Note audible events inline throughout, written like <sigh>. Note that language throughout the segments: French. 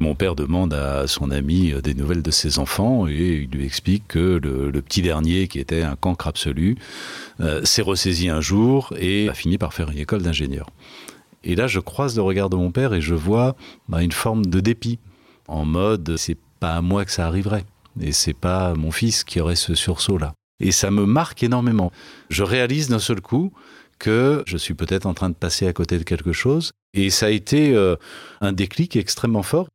Mon père demande à son ami des nouvelles de ses enfants et il lui explique que le, petit dernier, qui était un cancre absolu, euh, s'est ressaisi un jour et a fini par faire une école d'ingénieur. Et là, je croise le regard de mon père et je vois bah, une forme de dépit, en mode c'est pas à moi que ça arriverait et c'est pas mon fils qui aurait ce sursaut là. Et ça me marque énormément. Je réalise d'un seul coup que je suis peut-être en train de passer à côté de quelque chose. Et ça a été euh, un déclic extrêmement fort.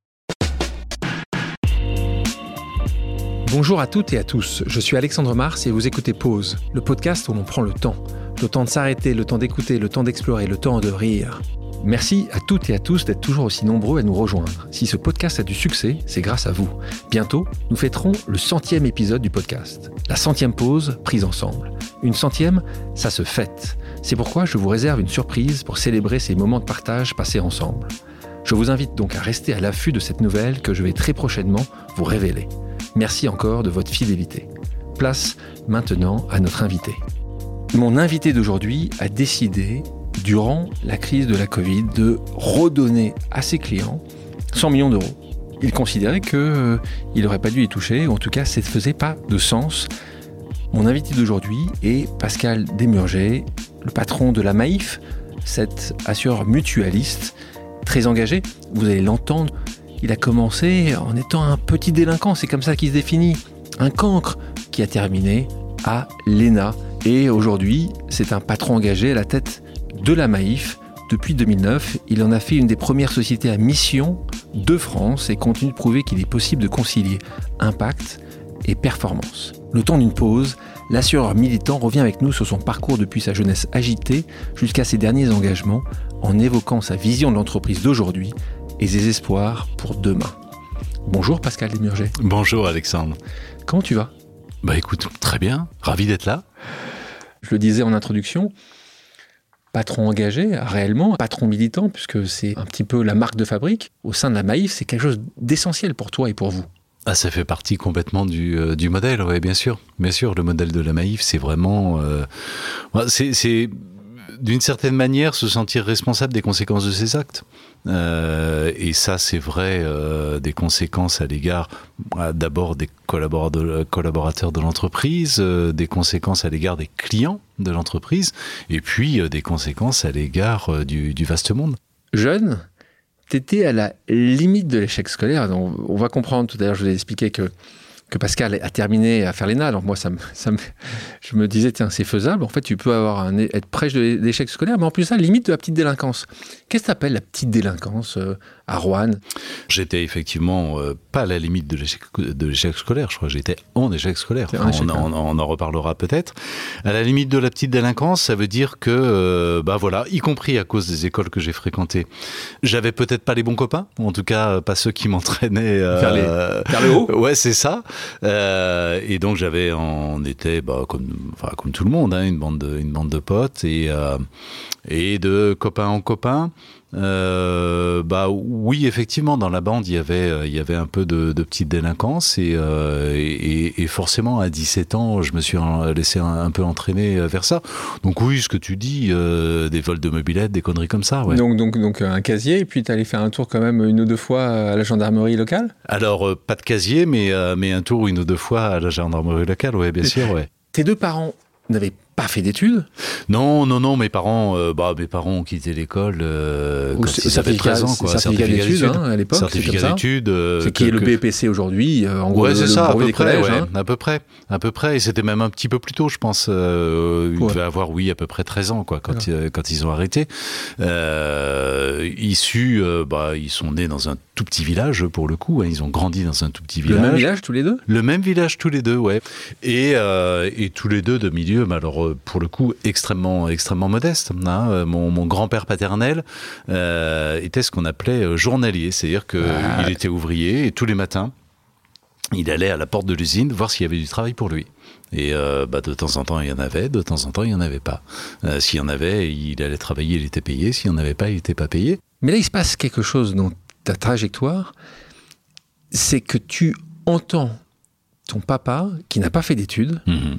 Bonjour à toutes et à tous, je suis Alexandre Mars et vous écoutez Pause, le podcast où l'on prend le temps. Le temps de s'arrêter, le temps d'écouter, le temps d'explorer, le temps de rire. Merci à toutes et à tous d'être toujours aussi nombreux à nous rejoindre. Si ce podcast a du succès, c'est grâce à vous. Bientôt, nous fêterons le centième épisode du podcast. La centième pause prise ensemble. Une centième, ça se fête. C'est pourquoi je vous réserve une surprise pour célébrer ces moments de partage passés ensemble. Je vous invite donc à rester à l'affût de cette nouvelle que je vais très prochainement vous révéler. Merci encore de votre fidélité. Place maintenant à notre invité. Mon invité d'aujourd'hui a décidé, durant la crise de la Covid, de redonner à ses clients 100 millions d'euros. Il considérait qu'il euh, n'aurait pas dû y toucher, ou en tout cas, ça ne faisait pas de sens. Mon invité d'aujourd'hui est Pascal Desmurger, le patron de la Maïf, cet assureur mutualiste très engagé. Vous allez l'entendre, il a commencé en étant un petit délinquant, c'est comme ça qu'il se définit. Un cancre qui a terminé à l'ENA. Et aujourd'hui, c'est un patron engagé à la tête de la Maïf. Depuis 2009, il en a fait une des premières sociétés à mission de France et continue de prouver qu'il est possible de concilier impact et performance. Le temps d'une pause, l'assureur militant revient avec nous sur son parcours depuis sa jeunesse agitée jusqu'à ses derniers engagements en évoquant sa vision de l'entreprise d'aujourd'hui et ses espoirs pour demain. Bonjour Pascal Desmurget. Bonjour Alexandre. Comment tu vas? Bah écoute, très bien, ravi d'être là. Je le disais en introduction, patron engagé, réellement, patron militant, puisque c'est un petit peu la marque de fabrique. Au sein de la Maïf, c'est quelque chose d'essentiel pour toi et pour vous. Ah, ça fait partie complètement du, euh, du modèle, oui, bien sûr. Bien sûr, le modèle de la Maïf, c'est vraiment... Euh, c'est d'une certaine manière se sentir responsable des conséquences de ses actes. Euh, et ça, c'est vrai euh, des conséquences à l'égard d'abord des collaborateurs de l'entreprise, des conséquences à l'égard des clients de l'entreprise, et puis des conséquences à l'égard du, du vaste monde. Jeune, tu étais à la limite de l'échec scolaire. on va comprendre tout à l'heure, je vous ai expliqué que Pascal a terminé à faire l'ENA. Alors moi, ça ça je me disais, c'est faisable. En fait, tu peux avoir un, être prêche d'échec scolaire, mais en plus ça, limite de la petite délinquance. Qu'est-ce que tu appelles la petite délinquance euh, à Rouen J'étais effectivement euh, pas à la limite de l'échec scolaire, je crois que j'étais en échec scolaire. on, en reparlera peut-être. À la limite de la petite délinquance, ça veut dire que, euh, bah voilà, y compris à cause des écoles que j'ai fréquentées, j'avais peut-être pas les bons copains, ou en tout cas pas ceux qui m'entraînaient vers, le haut. Ouais, c'est ça. Euh, et donc j'avais, on était bah, comme, enfin, comme tout le monde, hein, une bande de, une bande de potes et euh, et de copain en copain. Euh, bah oui, effectivement, dans la bande, il y avait, euh, il y avait un peu de, de petite délinquance et, euh, et, et, forcément, à 17 ans, je me suis laissé un, peu entraîner vers ça. Donc oui, ce que tu dis, euh, des vols de mobilettes, des conneries comme ça. Ouais. Donc, donc, donc un casier, et puis tu allais faire un tour quand même une ou deux fois à la gendarmerie locale? Alors, pas de casier, mais, mais un tour une ou deux fois à la gendarmerie locale, oui, bien sûr. Ouais. Tes deux parents n'avaient pas fait d'études? Non, non, non. Mes parents, euh, bah, mes parents ont quitté l'école euh, quand ils avaient 13 ans. Quoi. Certificat, d'études hein, à l'époque. Certificat d'études. Euh, c'est qui est le BPC aujourd'hui. Euh, en gros, ouais, c'est ça, à peu près. Ouais, hein. À peu près, à peu près. Et c'était même un petit peu plus tôt, je pense. Euh, ils devaient avoir, oui, à peu près 13 ans, quoi, quand, ils, quand ils ont arrêté. issus, bah, ils sont nés dans un tout petit village pour le coup. Hein, ils ont grandi dans un tout petit village. Le même village tous les deux? Le même village tous les deux, ouais. Et, et tous les deux de milieu, mais pour le coup extrêmement extrêmement modeste. Hein. Euh, mon, mon grand-père paternel euh, était ce qu'on appelait euh, journalier, c'est-à-dire qu'il ah. était ouvrier et tous les matins il allait à la porte de l'usine voir s'il y avait du travail pour lui. Et euh, bah, de temps en temps, il y en avait, de temps en temps, il n'y en avait pas. Euh, s'il y en avait, il allait travailler, il était payé. S'il n'y en avait pas, il n'était pas payé. Mais là, il se passe quelque chose dans ta trajectoire, c'est que tu entends ton papa, qui n'a pas fait d'études, mm -hmm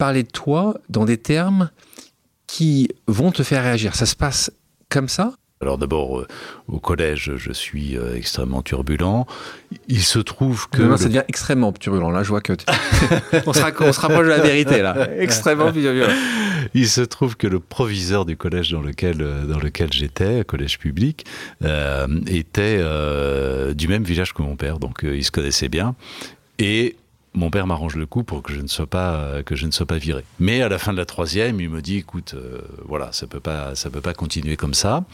parler de toi dans des termes qui vont te faire réagir. Ça se passe comme ça? Alors d'abord, euh, au collège, je suis euh, extrêmement turbulent. Il se trouve que... Non, ça devient extrêmement turbulent. Là, je vois que... <laughs> on, se on, se rapproche de la vérité, là. Extrêmement turbulent. Il se trouve que le proviseur du collège dans lequel, euh, dans lequel j'étais, collège public, euh, était du même village que mon père, donc il se connaissait bien. Et mon père m'arrange le coup pour que je ne sois pas que je ne sois pas viré. Mais à la fin de la troisième, il me dit écoute, euh, voilà, ça peut pas ça peut pas continuer comme ça.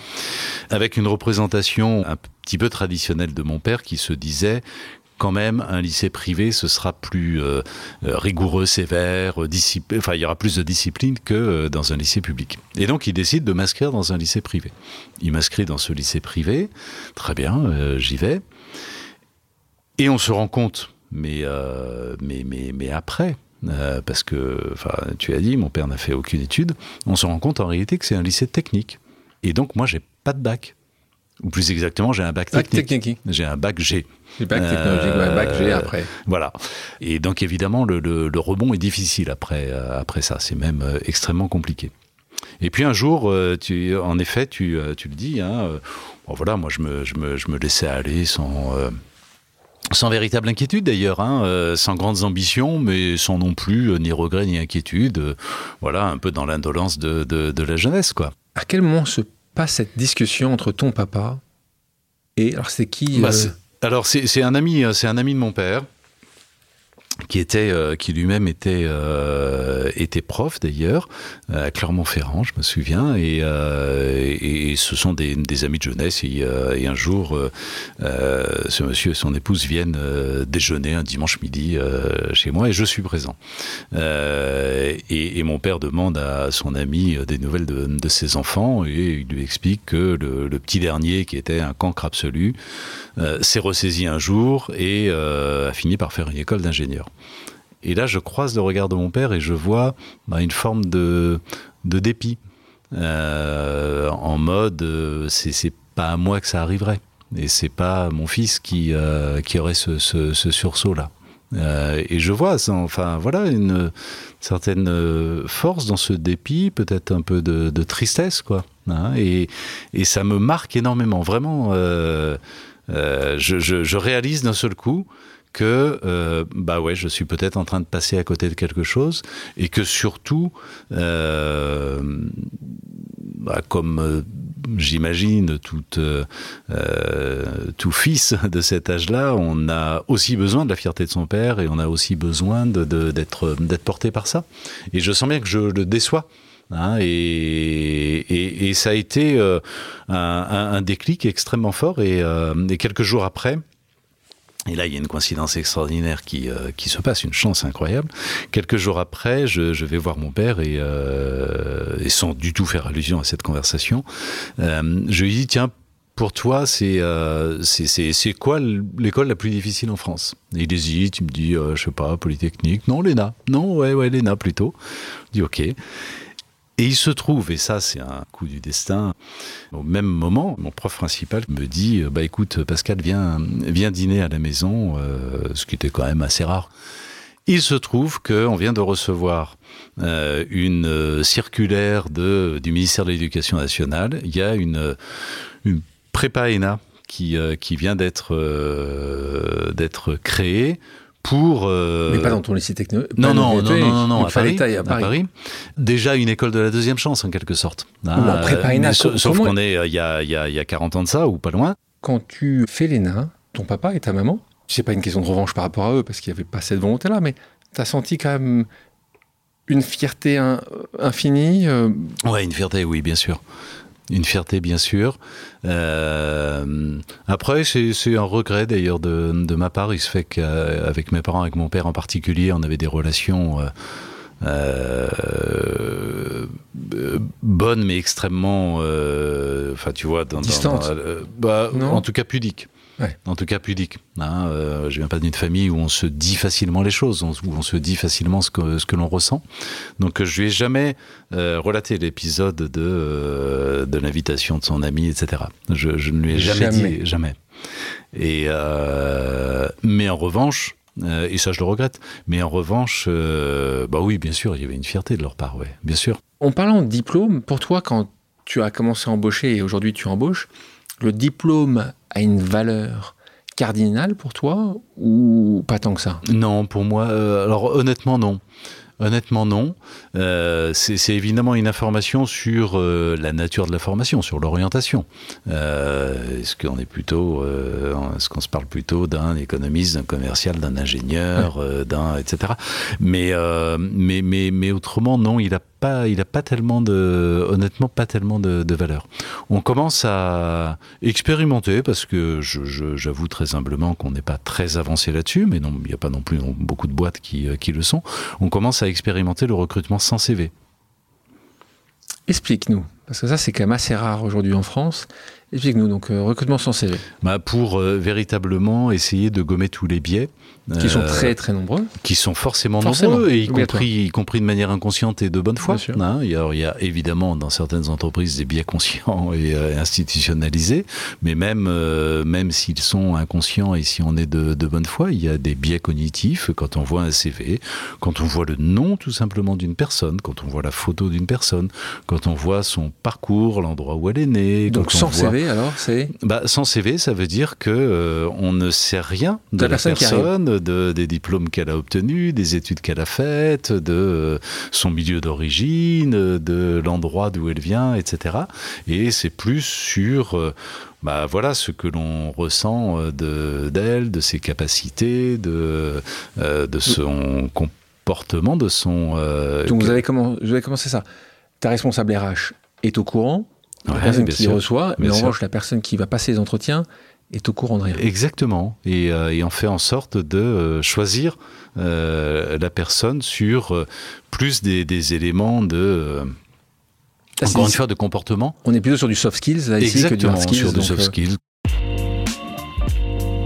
Avec une représentation un petit peu traditionnelle de mon père qui se disait quand même un lycée privé, ce sera plus euh, rigoureux, sévère, enfin il y aura plus de discipline que euh, dans un lycée public. Et donc il décide de m'inscrire dans un lycée privé. Il m'inscrit dans ce lycée privé, très bien, euh, j'y vais. Et on se rend compte mais, euh, mais, mais, mais après, euh, parce que, enfin, tu as dit, mon père n'a fait aucune étude, on se rend compte en réalité que c'est un lycée technique. Et donc, moi, j'ai pas de bac. Ou plus exactement, j'ai un bac technique. technique. J'ai un bac G. Le bac technologique, euh, bac G après. Voilà. Et donc, évidemment, le, le, le rebond est difficile après, euh, après ça. C'est même euh, extrêmement compliqué. Et puis un jour, euh, tu, en effet, tu, tu le dis, hein, bon, voilà, moi, je me, je me, je me laissais aller sans sans véritable inquiétude d'ailleurs, hein, euh, sans grandes ambitions, mais sans non plus euh, ni regret ni inquiétude. Euh, voilà, un peu dans l'indolence de, de, de, la jeunesse, quoi. À quel moment se passe cette discussion entre ton papa et alors c'est qui bah, Alors c'est un ami, c'est un ami de mon père qui était, euh, qui lui-même était euh, était prof d'ailleurs à Clermont-Ferrand, je me souviens, et, euh, ce sont des, amis de jeunesse. Et, un jour, ce monsieur et son épouse viennent déjeuner un dimanche midi chez moi, et je suis présent. Et, mon père demande à son ami des nouvelles de, de, ses enfants, et il lui explique que le, le petit dernier, qui était un cancre absolu, s'est ressaisi un jour et a fini par faire une école d'ingénieur. Et là, je croise le regard de mon père et je vois bah, une forme de, de dépit. Euh, en mode, euh, c'est pas à moi que ça arriverait. Et c'est pas mon fils qui, euh, qui aurait ce, ce, sursaut-là. Et je vois, enfin voilà, une certaine force dans ce dépit, peut-être un peu de, tristesse, quoi. Hein, et, et, ça me marque énormément, vraiment. Je, je, réalise d'un seul coup que euh, bah ouais, je suis peut-être en train de passer à côté de quelque chose et que surtout, euh, bah, comme euh, j'imagine tout, tout fils <laughs> de cet âge-là, on a aussi besoin de la fierté de son père et on a aussi besoin d'être porté par ça. Et je sens bien que je le déçois. Hein, et, ça a été un, déclic extrêmement fort. Et quelques jours après, et là, il y a une coïncidence extraordinaire qui, euh, qui se passe, une chance incroyable. Quelques jours après, je, vais voir mon père et, euh, et, sans du tout faire allusion à cette conversation, euh, je lui dis, tiens, pour toi, c'est quoi l'école la plus difficile en France? Il hésite, il me dit, euh, je sais pas, Polytechnique. Non, l'ENA. Non, ouais, ouais, l'ENA plutôt. Je dis, ok. Et il se trouve, et ça c'est un coup du destin, au même moment, mon prof principal me dit, bah écoute Pascal, viens, viens dîner à la maison, euh, ce qui était quand même assez rare. Il se trouve qu'on vient de recevoir euh, une circulaire de, du ministère de l'Éducation nationale. Il y a une, une prépa ENA qui, euh, qui vient d'être euh, d'être créée pour. Euh... Mais pas dans ton lycée technologique. Non, non, non, non, non, à Paris, à, Paris. Déjà une école de la deuxième chance, en quelque sorte. Ah, prépa sauf qu'on est il y, a, a, y a 40 ans de ça, ou pas loin. Quand tu fais l'ENA, ton papa et ta maman, c'est pas une question de revanche par rapport à eux, parce qu'il n'y avait pas cette volonté-là, mais tu as senti quand même une fierté in, infinie euh... Ouais, une fierté, oui, bien sûr une fierté bien sûr. Euh, après, c'est un regret d'ailleurs de, de, ma part. Il se fait qu'avec mes parents, avec mon père en particulier, on avait des relations euh, euh, bonnes mais extrêmement, enfin tu vois, dans, dans, dans bah, en tout cas pudiques. Ouais. En tout cas pudique. Hein, euh, je viens pas d'une famille où on se dit facilement les choses, où on se dit facilement ce que, ce que l'on ressent. Donc je lui ai jamais euh, relaté l'épisode de, euh, de l'invitation de son ami, etc. Je, je, ne lui ai jamais, jamais. dit jamais. Et euh, mais en revanche, euh, et ça je le regrette, mais en revanche, euh, bah oui, bien sûr, il y avait une fierté de leur part, ouais, bien sûr. En parlant de diplôme, pour toi, quand tu as commencé à embaucher et aujourd'hui tu embauches, le diplôme a une valeur cardinale pour toi ou pas tant que ça? Non, pour moi, euh, alors honnêtement non. Honnêtement, non. Euh, c'est évidemment une information sur euh, la nature de la formation, sur l'orientation. Euh, est-ce qu'on est plutôt, est-ce qu'on se parle plutôt d'un économiste, d'un commercial, d'un ingénieur, d'un etc. Mais, mais mais mais autrement, non. Il a pas, il a pas tellement de, honnêtement, pas tellement de, valeur. On commence à expérimenter parce que j'avoue très humblement qu'on n'est pas très avancé là-dessus, mais non, il n'y a pas non plus beaucoup de boîtes qui, qui le sont. On commence à expérimenter le recrutement sans CV. Explique-nous, parce que ça c'est quand même assez rare aujourd'hui en France. Explique-nous, donc euh, recrutement sans CV. Bah, pour euh, véritablement essayer de gommer tous les biais. Qui sont euh, très très nombreux. Qui sont forcément, nombreux, et y compris, y compris de manière inconsciente et de bonne foi. Hein, il, y a, il, y a, évidemment dans certaines entreprises des biais conscients et institutionnalisés, mais même, même s'ils sont inconscients et si on est de, de, bonne foi, il y a des biais cognitifs quand on voit un CV, quand on voit le nom tout simplement d'une personne, quand on voit la photo d'une personne, quand on voit son parcours, l'endroit où elle est née. Donc sans CV alors c'est bah, Sans CV, ça veut dire que euh, on ne sait rien de, la, personne, de, des diplômes qu'elle a obtenus, des études qu'elle a faites, de euh, son milieu d'origine, de l'endroit d'où elle vient, etc. Et c'est plus sur euh, bah, voilà ce que l'on ressent de d'elle, de ses capacités, de de son comportement, de son. Donc vous avez, comment, vous avez commencé ça. Ta responsable RH est au courant la personne qui reçoit, mais en revanche, la personne qui va passer les entretiens est au courant de rien. Exactement. Et, euh, on fait en sorte de euh, choisir euh, la personne sur plus des, éléments de. encore une fois, de comportement. On est plutôt sur du soft skills là, ici que du hard skills. Sur du soft skills.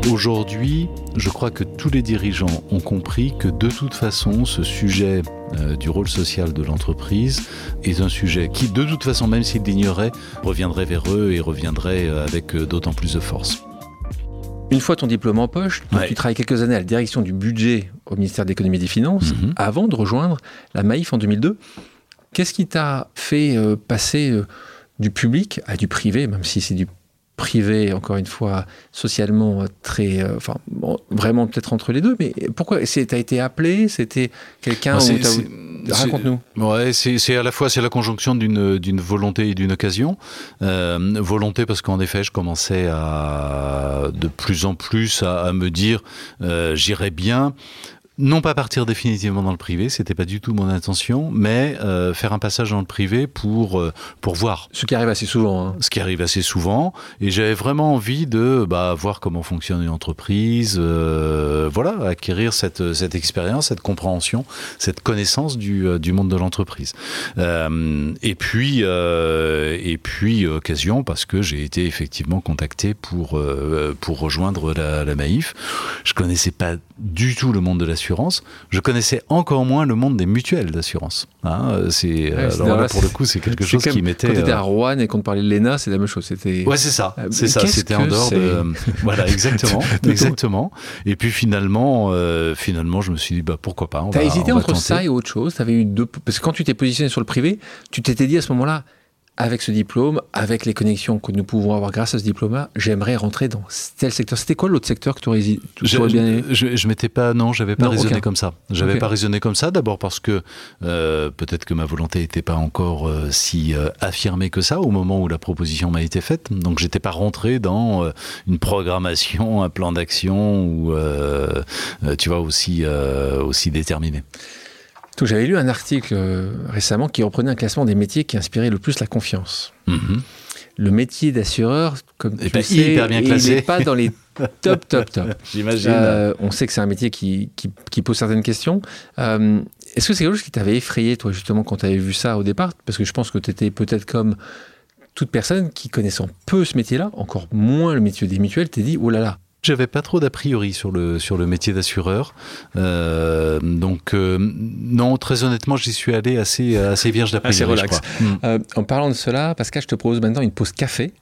Aujourd'hui, je crois que tous les dirigeants ont compris que de toute façon, ce sujet euh, du rôle social de l'entreprise est un sujet qui, de toute façon, même s'ils l'ignoraient, reviendrait vers eux et reviendrait euh, avec euh, d'autant plus de force. Une fois ton diplôme en poche, tu travailles quelques années à la direction du budget au ministère de l'économie et des finances mhm. avant de rejoindre la Maïf en 2002. Qu'est-ce qui t'a fait passer du public à du privé, même si c'est du privé, encore une fois, socialement très. Euh, enfin, vraiment peut-être entre les deux, mais pourquoi T'as été appelé C'était quelqu'un ah, Raconte-nous. Ouais, c'est à la fois c'est la conjonction d'une volonté et d'une occasion. Euh, volonté parce qu'en effet, je commençais à de plus en plus à, me dire euh, j'irai bien non pas partir définitivement dans le privé, c'était pas du tout mon intention, mais euh, faire un passage dans le privé pour euh, pour voir. Ce qui arrive assez souvent. Hein. Ce qui arrive assez souvent, et j'avais vraiment envie de bah, voir comment fonctionne une entreprise, euh, voilà, acquérir cette cette expérience, cette compréhension, cette connaissance du du monde de l'entreprise. et puis et puis occasion parce que j'ai été effectivement contacté pour pour rejoindre la, la Maïf. Je connaissais pas du tout le monde de Je connaissais encore moins le monde des mutuelles d'assurance. Hein, c'est alors là, pour le coup, c'est quelque chose qui m'était. Quand tu étais à euh, Rouen et qu'on parlait de l'ENA, c'est la même chose. C'était. Ouais, c'est ça. Euh, c'est ça. C'était en dehors de. <laughs> voilà, exactement, <laughs> exactement. Et puis finalement, euh, finalement, je me suis dit, bah pourquoi pas. T'as hésité entre ça et autre chose. Avais eu deux. Parce que quand tu t'es positionné sur le privé, tu t'étais dit à ce moment-là avec ce diplôme, avec les connexions que nous pouvons avoir grâce à ce diplôme-là, j'aimerais rentrer dans tel secteur. C'était quoi l'autre secteur que tu aurais, bien aimé Je, je m'étais pas, non, j'avais pas raisonné comme ça. J'avais pas raisonné comme ça. D'abord parce que euh, peut-être que ma volonté n'était pas encore euh, si euh, affirmée que ça au moment où la proposition m'a été faite. Donc j'étais pas rentré dans une programmation, un plan d'action ou tu vois aussi aussi déterminé. J'avais lu un article euh, récemment qui reprenait un classement des métiers qui inspiraient le plus la confiance. Mhm. Le métier d'assureur, comme tu ben, sais, il n'est pas dans les <laughs> top, top, top. J'imagine. Euh, on sait que c'est un métier qui, qui, pose certaines questions. Euh, est-ce que c'est quelque chose qui t'avait effrayé, toi, justement, quand tu avais vu ça au départ? Parce que je pense que tu étais peut-être comme toute personne qui connaissant peu ce métier-là, encore moins le métier des mutuelles, t'es dit, oh là là, j'avais pas trop d'a priori sur le, sur le métier d'assureur. Euh, donc, euh, non, très honnêtement, j'y suis allé assez, assez vierge d'a priori. relax. Hmm. Euh, en parlant de cela, Pascal, je te propose maintenant une pause café.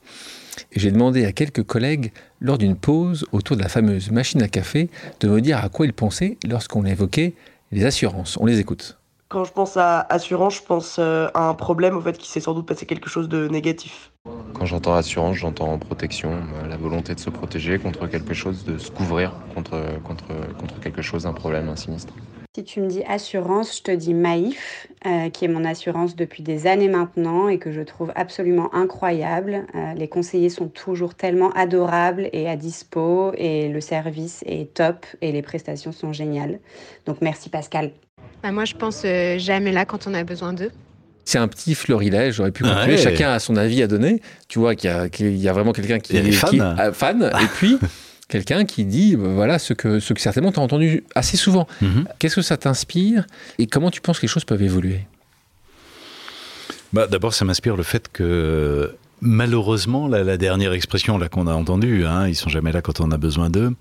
Et j'ai demandé à quelques collègues, lors d'une pause autour de la fameuse machine à café, de me dire à quoi ils pensaient lorsqu'on évoquait les assurances. On les écoute. Quand je pense à assurance, je pense à un problème au fait qu'il s'est sans doute passé quelque chose de négatif. Quand j'entends assurance, j'entends protection, la volonté de se protéger contre quelque chose, de se couvrir contre, contre, contre quelque chose, un problème, un sinistre. Si tu me dis assurance, je te dis Maïf, euh, qui est mon assurance depuis des années maintenant et que je trouve absolument incroyable. Euh, les conseillers sont toujours tellement adorables et à dispo et le service est top et les prestations sont géniales. Donc merci Pascal. Bah moi je pense euh, jamais là quand on a besoin d'eux. C'est un petit florilège, j'aurais pu continuer. Chacun a son avis à donner. Tu vois qu'il y, a vraiment quelqu'un qui est fan. fan et puis <laughs> quelqu'un qui dit euh, voilà ce que, ce que certainement tu as entendu assez souvent. Mhm. Qu'est-ce que ça t'inspire et comment tu penses que les choses peuvent évoluer? Bah, D'abord, ça m'inspire le fait que malheureusement, la, dernière expression là qu'on a entendue, hein, ils sont jamais là quand on a besoin d'eux.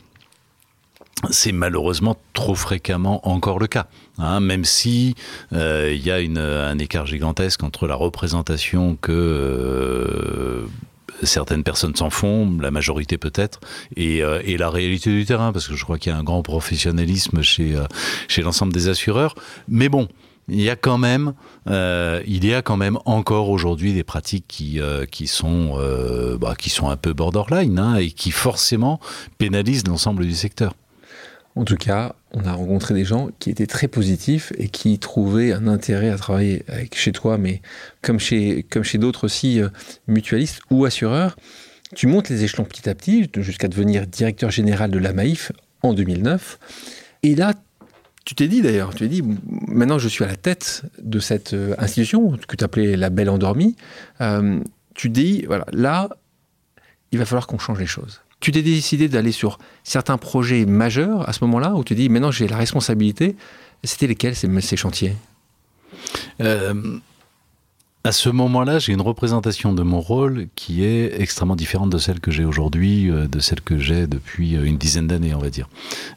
C'est malheureusement trop fréquemment encore le cas, hein, même si euh, il y a un écart gigantesque entre la représentation que euh, certaines personnes s'en font, la majorité peut-être, et, euh, et, la réalité du terrain, parce que je crois qu'il y a un grand professionnalisme chez, euh, chez l'ensemble des assureurs. Mais bon, il y a quand même, euh, il y a quand même encore aujourd'hui des pratiques qui euh, qui sont euh, bah, qui sont un peu borderline hein, et qui forcément pénalisent l'ensemble du secteur. En tout cas, on a rencontré des gens qui étaient très positifs et qui trouvaient un intérêt à travailler chez toi, mais comme chez, d'autres aussi euh, mutualistes ou assureurs. Tu montes les échelons petit à petit jusqu'à devenir directeur général de la Maïf en 2009. Et là, tu t'es dit d'ailleurs, tu t'es dit, maintenant je suis à la tête de cette euh, institution que tu appelais la belle endormie, euh, tu dis, voilà, là, il va falloir qu'on change les choses. Tu t'es décidé d'aller sur certains projets majeurs à ce moment-là, où tu dis maintenant j'ai la responsabilité. C'était lesquels ces, chantiers? Euh, à ce moment-là, j'ai une représentation de mon rôle qui est extrêmement différente de celle que j'ai aujourd'hui, euh, de celle que j'ai depuis euh, une dizaine d'années, on va dire.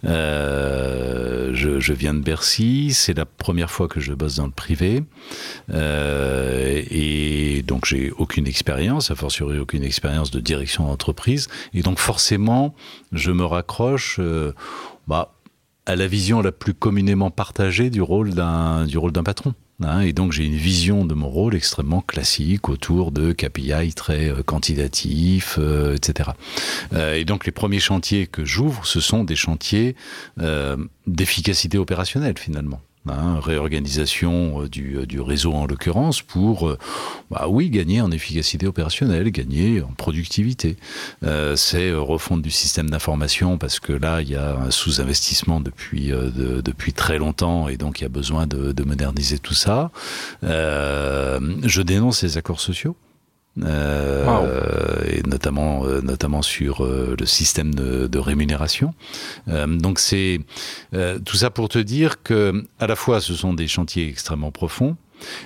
Euh, je, viens de Bercy, c'est la première fois que je bosse dans le privé, et donc j'ai aucune expérience, a fortiori aucune expérience de direction d'entreprise, et donc forcément, je me raccroche. Bah, à la vision la plus communément partagée du rôle du rôle d'un patron. Hein, et donc j'ai une vision de mon rôle extrêmement classique autour de KPI très euh, quantitatifs, euh, etc. Euh, et donc les premiers chantiers que j'ouvre, ce sont des chantiers euh, d'efficacité opérationnelle finalement. Hein, réorganisation euh, du, euh, du, réseau en l'occurrence pour, euh, bah oui, gagner en efficacité opérationnelle, gagner en productivité. Euh, c'est refondre du système d'information parce que là, il y a un sous-investissement depuis, de, depuis très longtemps et donc il y a besoin de, de moderniser tout ça. Euh, je dénonce les accords sociaux. Euh, wow. et notamment euh, notamment sur euh, le système de, de rémunération. Donc c'est tout ça pour te dire que à la fois ce sont des chantiers extrêmement profonds,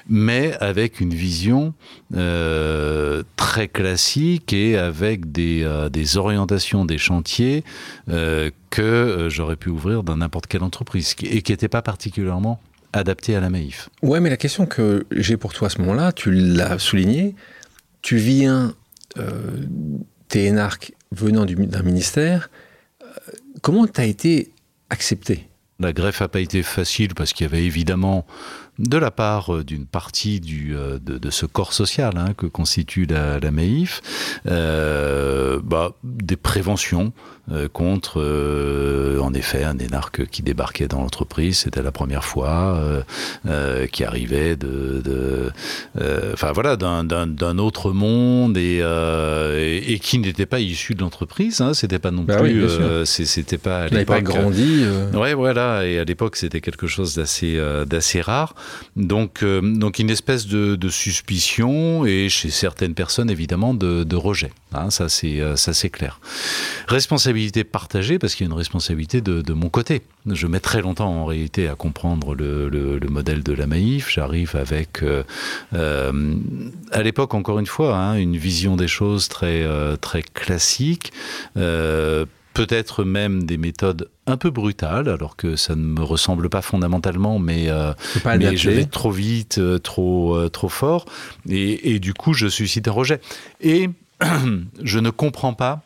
mais avec une vision euh, très classique et avec des, euh, des orientations des chantiers euh, que j'aurais pu ouvrir dans n'importe quelle entreprise et qui n'étaient pas particulièrement adaptées à la Maïf. Ouais, mais la question que j'ai pour toi à ce moment-là, tu l'as souligné, tu viens, euh, t'es énarque venant d'un ministère, euh, comment tu as été accepté? La greffe n'a pas été facile parce qu'il y avait évidemment de la part euh, d'une partie du, euh, de, de, ce corps social hein, que constitue la, la MEIF, euh, bah, des préventions euh, contre, euh, en effet, un énarque qui débarquait dans l'entreprise, c'était la première fois, euh, qui arrivait de, enfin voilà, d'un autre monde et, et, et qui n'était pas issu de l'entreprise. Hein, c'était pas non bah plus, oui, c'était pas. À l'époque, pas grandi. Ouais, voilà, et à l'époque c'était quelque chose d'assez d'assez rare. Donc, euh, donc une espèce de, suspicion et chez certaines personnes évidemment de, rejet. Hein, ça c'est euh, ça c'est clair. Responsabilité partagée parce qu'il y a une responsabilité de, mon côté. Je mets très longtemps en réalité à comprendre le, le, le modèle de la Maïf. J'arrive avec euh, à l'époque encore une fois hein, une vision des choses très très classique. Peut-être même des méthodes un peu brutales, alors que ça ne me ressemble pas fondamentalement, mais, euh, mais je vais trop vite, euh, trop, euh, trop fort, et, et, du coup je suscite un rejet. Et <clears throat> je ne comprends pas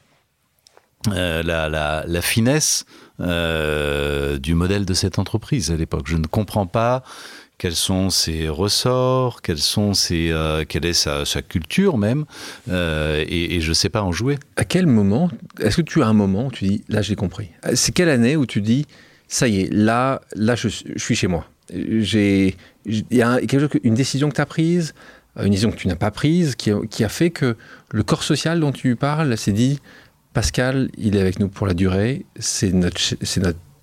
la, la, la, finesse du modèle de cette entreprise à l'époque. Je ne comprends pas quels sont ses ressorts, euh, quelle est sa, culture même, euh, et, je ne sais pas en jouer. À quel moment, est-ce que tu as un moment où tu dis, là j'ai compris? C'est quelle année où tu dis, ça y est, là, là je, suis chez moi? Il y a une décision que tu as prise, une décision que tu n'as pas prise, qui a, fait que le corps social dont tu parles s'est dit, Pascal, il est avec nous pour la durée, c'est notre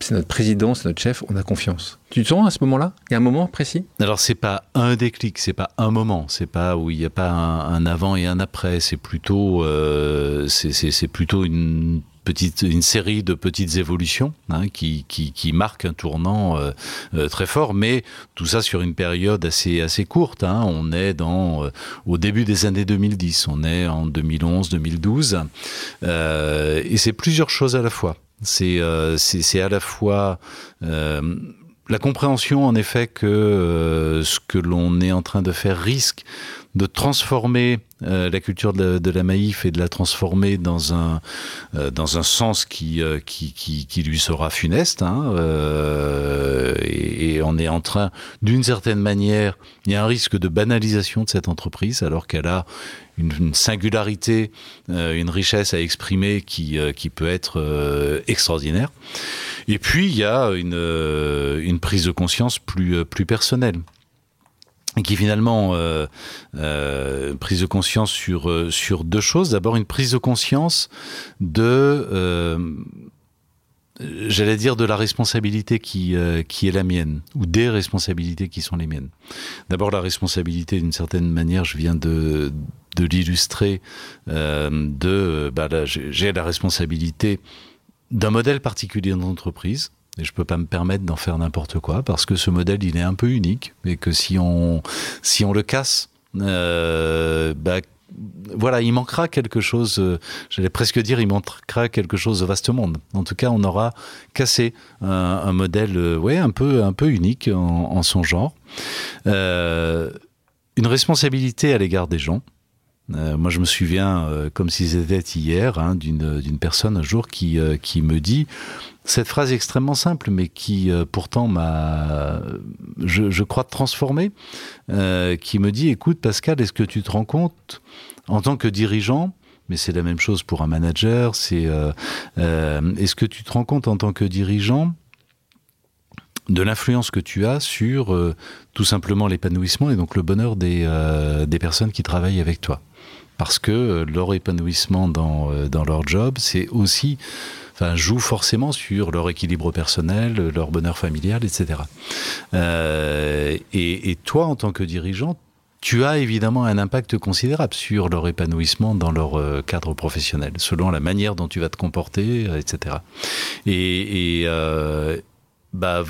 c'est notre président, c'est notre chef, on a confiance. Tu te sens à ce moment-là? Il y a un moment précis? Alors c'est pas un déclic, c'est pas un moment, c'est pas où il n'y a pas un, avant et un après, c'est plutôt euh, plutôt une petite une série de petites évolutions hein, qui, qui, marquent un tournant euh, euh, très fort, mais tout ça sur une période assez assez courte. Hein. On est dans au début des années 2010, on est en 2011-2012, euh, et c'est plusieurs choses à la fois. Euh, c'est à la fois euh, la compréhension en effet que euh, ce que l'on est en train de faire risque de transformer euh, la culture de la, de la, maïf et de la transformer dans un euh, dans un sens qui, euh, qui, qui, qui lui sera funeste hein, et, et, on est en train d'une certaine manière il y a un risque de banalisation de cette entreprise alors qu'elle a une, une singularité une richesse à exprimer qui, qui peut être extraordinaire. Et puis il y a une, une prise de conscience plus, plus personnelle qui finalement euh, euh, prise de conscience sur euh, sur deux choses. D'abord une prise de conscience de euh, j'allais dire de la responsabilité qui euh, qui est la mienne ou des responsabilités qui sont les miennes. D'abord la responsabilité d'une certaine manière je viens de de l'illustrer de bah, j'ai la responsabilité d'un modèle particulier d'entreprise et je peux pas me permettre d'en faire n'importe quoi parce que ce modèle il est un peu unique et que si on le casse euh, bah, voilà il manquera quelque chose euh, j'allais presque dire il manquera quelque chose au vaste monde. En tout cas on aura cassé un, modèle euh, ouais un peu un peu unique en, son genre. Une responsabilité à l'égard des gens Euh, moi, je me souviens, euh, comme si c'était hier, hein, d'une personne un jour qui, euh, qui me dit cette phrase extrêmement simple, mais qui euh, pourtant m'a, je, crois, transformé, euh, qui me dit écoute, Pascal, est-ce que tu te rends compte en tant que dirigeant mais c'est la même chose pour un manager c'est euh, euh, est-ce que tu te rends compte en tant que dirigeant de l'influence que tu as sur euh, tout simplement l'épanouissement et donc le bonheur des, euh, des personnes qui travaillent avec toi? Parce que euh, leur épanouissement dans, euh, dans leur job c'est aussi enfin joue forcément sur leur équilibre personnel leur bonheur familial etc euh, et, toi en tant que dirigeant tu as évidemment un impact considérable sur leur épanouissement dans leur cadre professionnel selon la manière dont tu vas te comporter etc et, bah,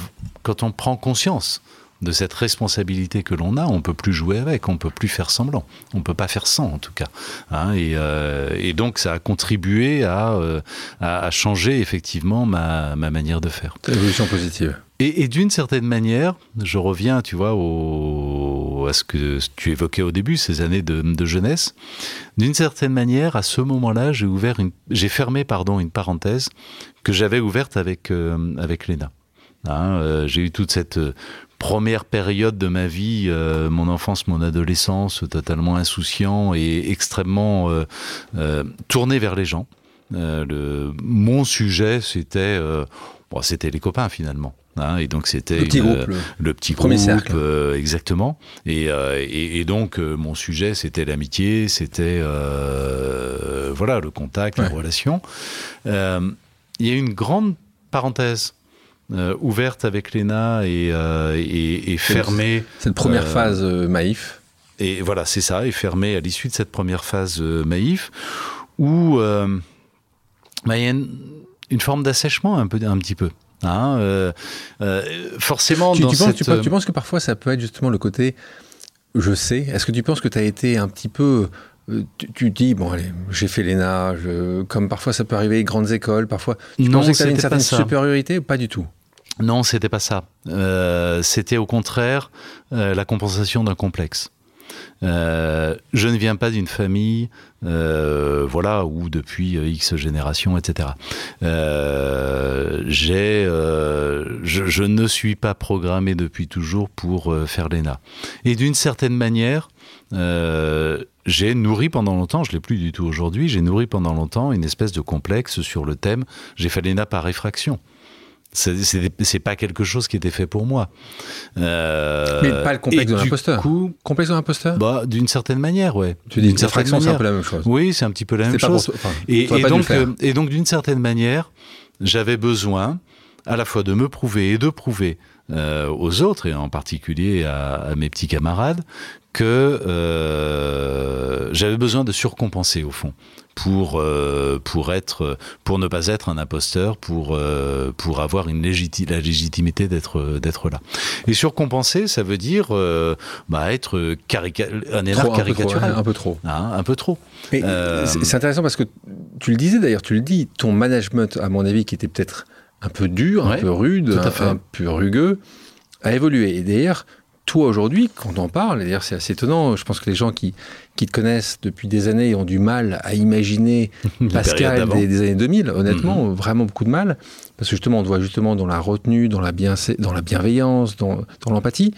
quand on prend conscience de cette responsabilité que l'on a, on peut plus jouer avec, on peut plus faire semblant, on peut pas faire sans en tout cas. Hein, et, euh, et donc ça a contribué à, euh, à, à changer effectivement ma, ma manière de faire. Évolution positive. Et, et d'une certaine manière, je reviens, tu vois, au, à ce que tu évoquais au début, ces années de, de jeunesse. D'une certaine manière, à ce moment-là, j'ai ouvert une, j'ai fermé, pardon, une parenthèse que j'avais ouverte avec, euh, avec Léna. Hein, euh, j'ai eu toute cette première période de ma vie, euh, mon enfance, mon adolescence, totalement insouciant et extrêmement euh, euh, tourné vers les gens. Le, mon sujet, c'était bon, c'était les copains finalement. Hein, et donc c'était le petit une, groupe, le, le petit premier groupe, cercle. euh, exactement. Et, euh, et, et donc euh, mon sujet, c'était l'amitié, c'était voilà le contact, ouais. la relation. Il y a une grande parenthèse euh, ouverte avec Léna et, euh, et, et fermée. Cette première euh, phase Maïf. Et voilà, c'est ça, et fermée à l'issue de cette première phase Maïf, où bah, il y a une, une forme d'assèchement un, peu, un petit peu. Hein, euh, euh, forcément, tu, dans tu, penses, cette, tu, penses, tu penses que parfois ça peut être justement le côté je sais. Est-ce que tu penses que tu as été un petit peu tu, tu dis bon allez j'ai fait l'ENA comme parfois ça peut arriver grandes écoles parfois tu non, pensais que tu avais une certaine supériorité ou pas du tout? Non c'était pas ça euh, c'était au contraire euh, la compensation d'un complexe Euh, je ne viens pas d'une famille, euh, voilà, où depuis euh, X générations, etc. j'ai, je, je, ne suis pas programmé depuis toujours pour faire l'ENA. Et d'une certaine manière, j'ai nourri pendant longtemps, je l'ai plus du tout aujourd'hui, j'ai nourri pendant longtemps une espèce de complexe sur le thème. J'ai fait l'ENA par réfraction. C'est pas quelque chose qui était fait pour moi. Euh, mais pas le complexe de l'imposteur. Complexe de l'imposteur bah, D'une certaine manière, ouais. Tu dis une certaine c'est un peu la même chose. Oui, c'est un petit peu la même chose. et, donc, euh, et donc, d'une certaine manière, j'avais besoin à la fois de me prouver et de prouver euh, aux autres, et en particulier à, mes petits camarades, que euh, j'avais besoin de surcompenser au fond pour euh, pour être pour ne pas être un imposteur pour euh, pour avoir une légiti la légitimité d'être d'être là. Et surcompenser ça veut dire bah, être un énorme caricatural un peu trop hein, un peu trop. C'est intéressant parce que tu le disais d'ailleurs tu le dis ton management à mon avis qui était peut-être un peu dur un peu rude un, un peu rugueux a évolué. Et d'ailleurs toi aujourd'hui, quand on parle, d'ailleurs c'est assez étonnant, je pense que les gens qui, qui te connaissent depuis des années ont du mal à imaginer <laughs> Pascal des, années 2000, honnêtement, mhm. vraiment beaucoup de mal, parce que justement on te voit justement dans la retenue, dans la, bien, dans la bienveillance, dans, dans l'empathie.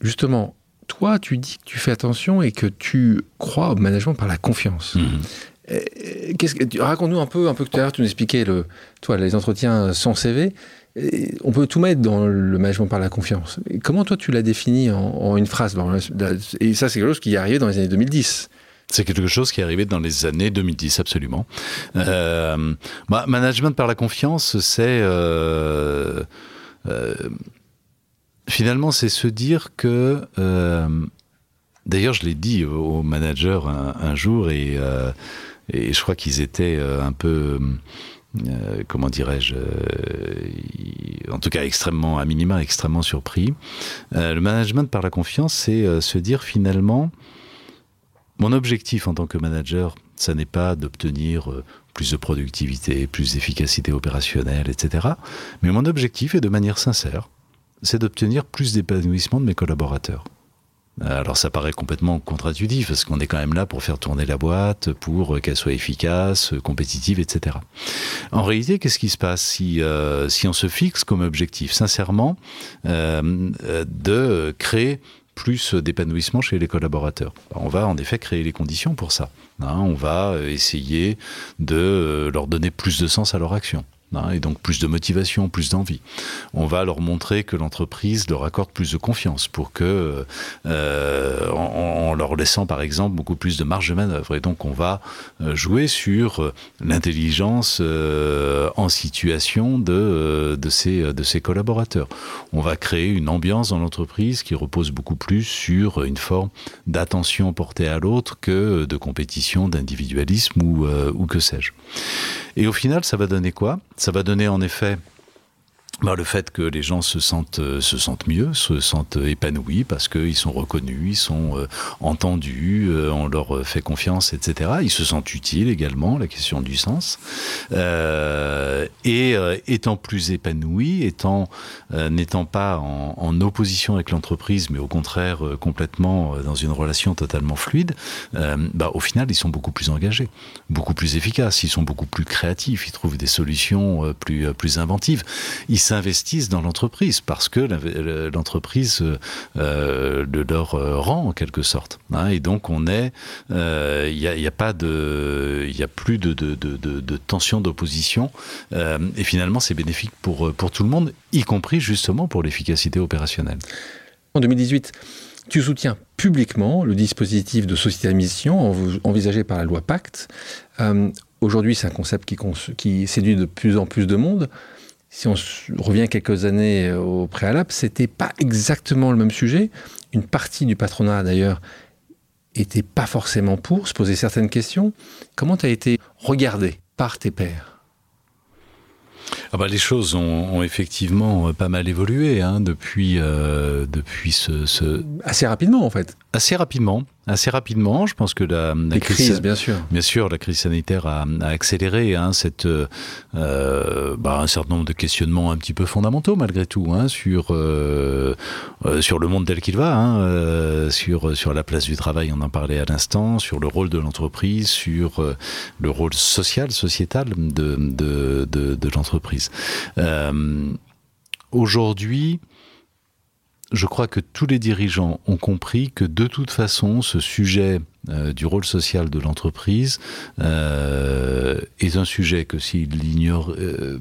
Justement, toi tu dis que tu fais attention et que tu crois au management par la confiance. Mhm. Euh, raconte-nous un peu, un peu que tout à l'heure tu nous expliquais le, toi, les entretiens sans CV on peut tout mettre dans le management par la confiance. comment toi tu l'as défini en, une phrase Et ça c'est quelque chose qui est arrivé dans les années 2010. C'est quelque chose qui est arrivé dans les années 2010, absolument. Euh, management par la confiance, c'est euh, euh, finalement c'est se dire que D'ailleurs, je l'ai dit aux managers un, jour et, et, je crois qu'ils étaient un peu euh, comment dirais-je, euh, en tout cas extrêmement, à minima, extrêmement surpris. Euh, le management par la confiance, c'est se dire finalement, mon objectif en tant que manager, ça n'est pas d'obtenir plus de productivité, plus d'efficacité opérationnelle, etc. Mais mon objectif est de manière sincère, c'est d'obtenir plus d'épanouissement de mes collaborateurs. Alors ça paraît complètement contre-intuitif parce qu'on est quand même là pour faire tourner la boîte, pour qu'elle soit efficace, compétitive, etc. En réalité, qu'est-ce qui se passe si, euh, si on se fixe comme objectif, sincèrement, euh, de créer plus d'épanouissement chez les collaborateurs? On va en effet créer les conditions pour ça. Hein. on va essayer de leur donner plus de sens à leur action. Hein, et donc plus de motivation, plus d'envie. On va leur montrer que l'entreprise leur accorde plus de confiance pour que, euh, en, leur laissant par exemple beaucoup plus de marge de manœuvre. Et donc on va euh, jouer sur euh, l'intelligence en situation de, de, ces, de ces collaborateurs. On va créer une ambiance dans l'entreprise qui repose beaucoup plus sur une forme d'attention portée à l'autre que de compétition, d'individualisme ou, ou que sais-je. Et au final, ça va donner quoi? Ça va donner en effet bah, le fait que les gens se sentent, euh, se sentent mieux, se sentent épanouis parce qu'ils sont reconnus, ils sont euh, entendus, euh, on leur fait confiance, etc. Ils se sentent utiles également, la question du sens. et étant plus épanouis, étant n'étant pas en, en, opposition avec l'entreprise, mais au contraire complètement dans une relation totalement fluide, bah, au final, ils sont beaucoup plus engagés, beaucoup plus efficaces, ils sont beaucoup plus créatifs, ils trouvent des solutions plus, plus inventives. S'investissent dans l'entreprise parce que l'entreprise euh, le leur euh, rend en quelque sorte. Hein. et donc on est, il euh, n'y a, pas de, il a plus de, de, de, de tension d'opposition et finalement c'est bénéfique pour pour tout le monde, y compris justement pour l'efficacité opérationnelle. En 2018. Tu soutiens publiquement le dispositif de société à mission envisagé par la loi Pacte. Aujourd'hui, c'est un concept qui, qui, séduit de plus en plus de monde si on revient quelques années euh, au préalable, c'était pas exactement le même sujet. Une partie du patronat, d'ailleurs, était pas forcément pour, se poser certaines questions. Comment tu as été regardé par tes pairs? Ah bah, les choses ont, effectivement pas mal évolué hein, depuis, euh, depuis ce, Assez rapidement en fait. Assez rapidement. assez rapidement. Je pense que la, la crise, bien sûr, bien sûr, la crise sanitaire a, accéléré hein, cette, euh, bah, un certain nombre de questionnements un petit peu fondamentaux malgré tout hein, sur euh, euh, sur le monde tel qu'il va, hein, sur sur la place du travail, on en parlait à l'instant, sur le rôle de l'entreprise, sur le rôle social, sociétal de de, de, de l'entreprise. Aujourd'hui, je crois que tous les dirigeants ont compris que de toute façon, ce sujet euh, du rôle social de l'entreprise euh, est un sujet que euh,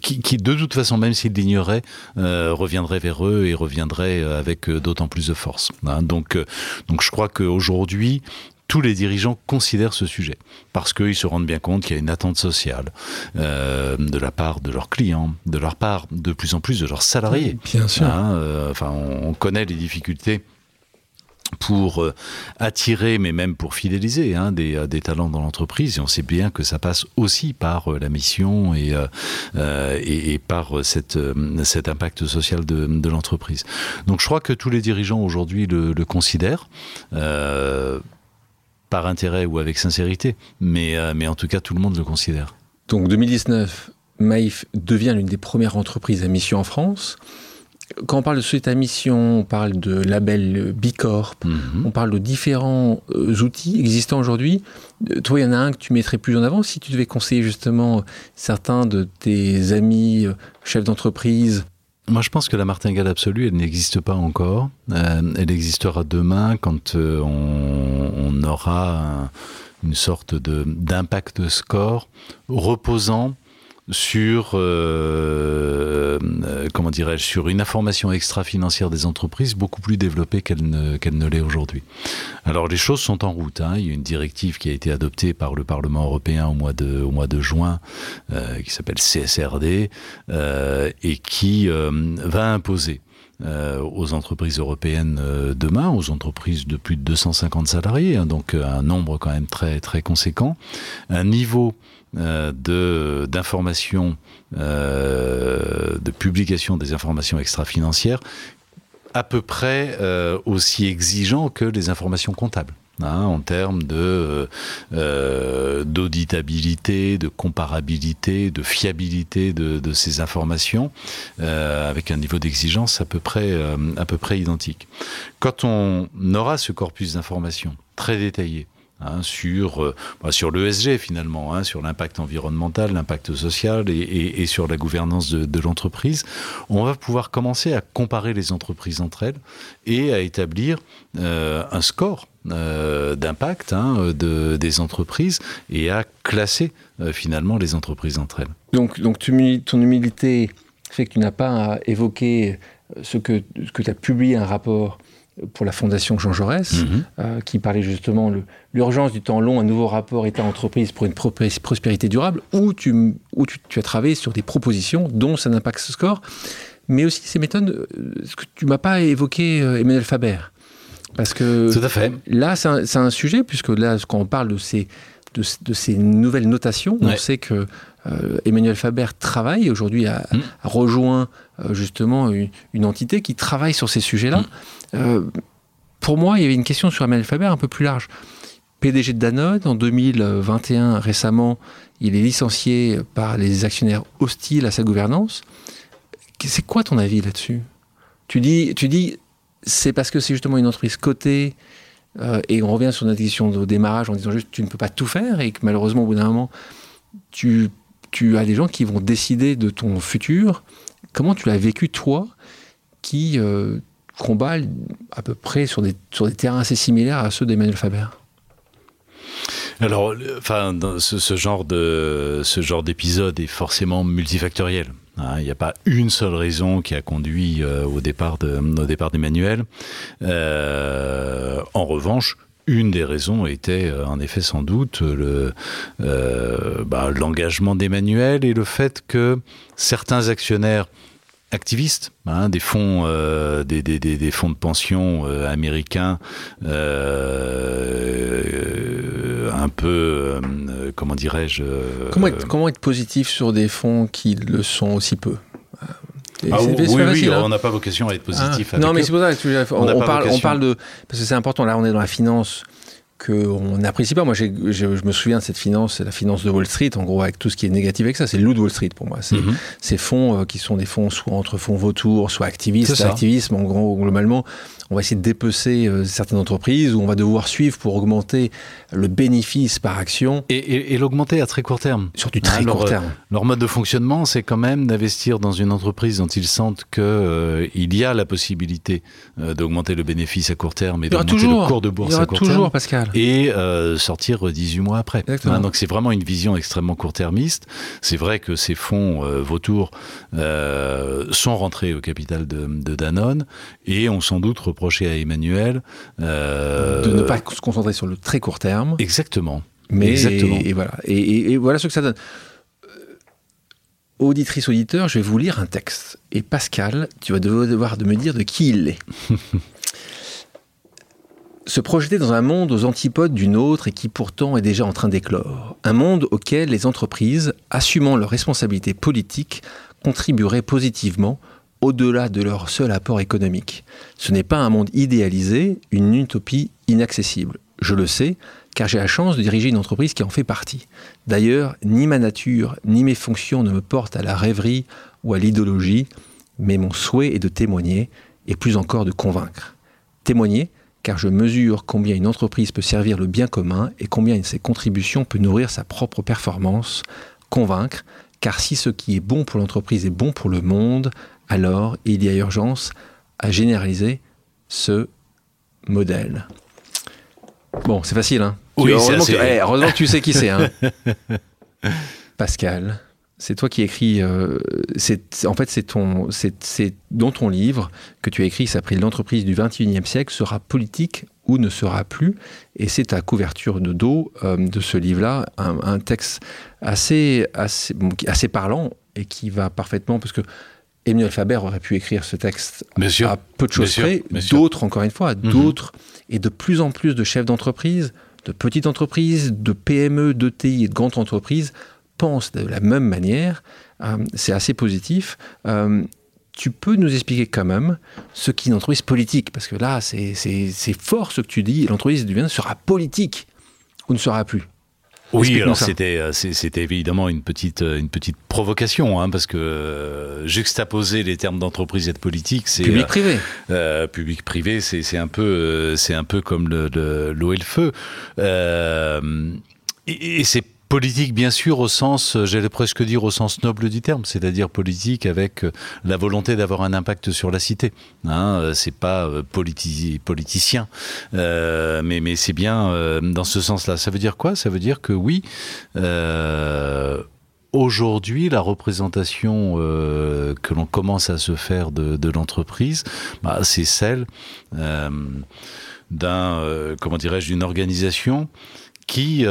qui, de toute façon, même s'ils l'ignoraient, euh, reviendrait vers eux et reviendrait avec d'autant plus de force. Hein. Donc, je crois qu'aujourd'hui, tous les dirigeants considèrent ce sujet parce qu'ils se rendent bien compte qu'il y a une attente sociale euh, de la part de leurs clients, de leur part de plus en plus de leurs salariés. Bien sûr. Hein, euh, enfin, on, on, connaît les difficultés pour euh, attirer, mais même pour fidéliser hein, des, des, talents dans l'entreprise. Et on sait bien que ça passe aussi par la mission et, euh, et, et, par cette, cet impact social de, de l'entreprise. Donc je crois que tous les dirigeants aujourd'hui le, le, considèrent. Euh, par intérêt ou avec sincérité, mais, euh, mais en tout cas, tout le monde le considère. Donc 2019, Maïf devient l'une des premières entreprises à mission en France. Quand on parle de société à mission, on parle de label Bicorp, mm -hmm. on parle de différents euh, outils existants aujourd'hui. Toi, il y en a un que tu mettrais plus en avant si tu devais conseiller justement certains de tes amis euh, chefs d'entreprise moi, je pense que la martingale absolue, elle n'existe pas encore. Euh, elle existera demain quand euh, on, aura un, une sorte d'impact score reposant sur euh, euh, comment dirais-je sur une information extra-financière des entreprises beaucoup plus développée qu'elle ne, qu ne l'est aujourd'hui. Alors les choses sont en route. Hein. Il y a une directive qui a été adoptée par le Parlement européen au mois de, au mois de juin euh, qui s'appelle CSRD euh, et qui euh, va imposer euh, aux entreprises européennes demain, aux entreprises de plus de 250 salariés, hein, donc un nombre quand même très très conséquent, un niveau de d'information, euh, de publication des informations extra-financières à peu près euh, aussi exigeant que les informations comptables. Hein, en termes de euh, d'auditabilité, de comparabilité, de fiabilité de, ces informations, euh, avec un niveau d'exigence à euh, à peu près identique. Quand on aura ce corpus d'informations très détaillé, Hein, sur, euh, bah, sur l'ESG finalement, hein, sur l'impact environnemental, l'impact social et, sur la gouvernance de, l'entreprise, on va pouvoir commencer à comparer les entreprises entre elles et à établir euh, un score euh, d'impact hein, de, des entreprises et à classer finalement les entreprises entre elles. Donc, donc ton humilité fait que tu n'as pas à évoquer ce que, que tu as publié un rapport pour la fondation Jean Jaurès, -hmm. euh, qui parlait justement de l'urgence du temps long, un nouveau rapport État-entreprise pour une prospérité durable, où, tu, où tu, tu, as travaillé sur des propositions, dont un impact score, mais aussi ces méthodes, ce que tu m'as pas évoqué euh, Emmanuel Faber. Parce que Tout à fait. là, c'est un, un, sujet, puisque là, quand on parle de ces, de, de ces nouvelles notations, ouais. on sait que euh, Emmanuel Faber travaille aujourd'hui a, mmh. a rejoint euh, justement une, une, entité qui travaille sur ces sujets-là. Mmh. Euh, pour moi, il y avait une question sur Emmanuel Faber un peu plus large. PDG de Danone, en 2021, récemment, il est licencié par les actionnaires hostiles à sa gouvernance. C'est quoi ton avis là-dessus? Tu dis, tu dis c'est parce que c'est justement une entreprise cotée, euh, et on revient sur notre question au démarrage en disant juste tu ne peux pas tout faire et que malheureusement au bout d'un moment tu, tu as des gens qui vont décider de ton futur. Comment tu l'as vécu toi qui euh, combat à peu près sur des, sur des terrains assez similaires à ceux d'Emmanuel Faber? Alors, enfin, ce, genre de ce genre d'épisode est forcément multifactoriel. Hein, il n'y a pas une seule raison qui a conduit euh, au départ d'Emmanuel. Euh, en revanche, une des raisons était euh, en effet sans doute bah, l'engagement d'Emmanuel et le fait que certains actionnaires activistes, hein, des fonds, euh, des, des, des, fonds de pension euh, américains, euh, un peu, comment dirais-je comment être, comment être positif sur des fonds qui le sont aussi peu Ah, oui, oui, hein. on n'a pas vocation à être positif. Ah, avec non, mais c'est pour ça que tu- On on, parle, on parle de. Parce que c'est important, là, on est dans la finance qu'on n'apprécie pas. Moi, je, je me souviens de cette finance, c'est la finance de Wall Street, en gros, avec tout ce qui est négatif avec ça. C'est le loup de Wall Street pour moi. C'est Mhm. ces fonds euh, qui sont des fonds soit entre fonds vautours, soit activistes. Activisme, en gros, globalement, on va essayer de dépecer euh, certaines entreprises où on va devoir suivre pour augmenter le bénéfice par action Et, et- et l'augmenter à très court terme. sur du très Ah, leur, court terme. Leur mode de fonctionnement, c'est quand même d'investir dans une entreprise dont ils sentent qu'il y a la possibilité euh, d'augmenter le bénéfice à court terme et d'augmenter le cours de bourse à court toujours terme. Pascal. Et euh, sortir 18 mois après. Exactement. Hein, donc c'est vraiment une vision extrêmement court-termiste. C'est vrai que ces fonds euh, vautours euh, sont rentrés au capital de, de Danone et ont sans doute à Emmanuel euh, de ne pas se concentrer sur le très court terme. Exactement. Mais Exactement. Et, et voilà. Et, et- et voilà ce que ça donne. Euh, Auditrice, auditeur, je vais vous lire un texte. Et Pascal, tu vas devoir de me dire de qui il est. <laughs> Se projeter dans un monde aux antipodes d'une autre et qui pourtant est déjà en train d'éclore. Un monde auquel les entreprises, assumant leurs responsabilités politiques, contribueraient positivement au-delà de leur seul apport économique. Ce n'est pas un monde idéalisé, une utopie inaccessible. Je le sais, car j'ai la chance de diriger une entreprise qui en fait partie. D'ailleurs, ni ma nature, ni mes fonctions ne me portent à la rêverie ou à l'idéologie, mais mon souhait est de témoigner, et plus encore de convaincre. Témoigner, car je mesure combien une entreprise peut servir le bien commun et combien ses contributions peut nourrir sa propre performance. Convaincre, car si ce qui est bon pour l'entreprise est bon pour le monde, alors il y a urgence à généraliser ce modèle. Bon, c'est facile, hein Oui, heureusement, que, eh, heureusement que tu sais qui c'est, hein <laughs> Pascal, c'est toi qui écris. euh, c'est, en fait, c'est ton, c'est, dans ton livre que tu as écrit. Ça s'appelle L'entreprise du 21e siècle sera politique ou ne sera plus. Et c'est ta couverture de dos euh, de ce livre-là, un, un texte assez, assez, assez parlant et qui va parfaitement parce que Emmanuel Faber aurait pu écrire ce texte à peu de choses près. D'autres, encore une fois, Mhm. d'autres, et de plus en plus de chefs d'entreprise, de petites entreprises, de PME, d'ETI et de grandes entreprises pensent de la même manière. Euh, c'est assez positif. Euh, tu peux nous expliquer quand même ce qu'est une entreprise politique Parce que là, c'est fort ce que tu dis. L'entreprise du bien sera politique ou ne sera plus. Oui, alors c'était euh, c'était évidemment une petite euh, une petite provocation hein, parce que euh, juxtaposer les termes d'entreprise et de politique, c'est Public-privé. euh, public privé, c'est c'est un peu euh, c'est un peu comme le- le- l'eau et le feu. Euh, et et c'est politique bien sûr au sens, euh, j'allais presque dire au sens noble du terme, c'est-à-dire politique avec euh, la volonté d'avoir un impact sur la cité. Hein, euh, c'est pas politi- politicien, euh, mais mais c'est bien euh, dans ce sens-là. Ça veut dire quoi? Ça veut dire que oui. euh, Aujourd'hui, la représentation euh, que l'on commence à se faire de, de l'entreprise, bah, c'est celle euh, d'un, euh, comment dirais-je, d'une organisation qui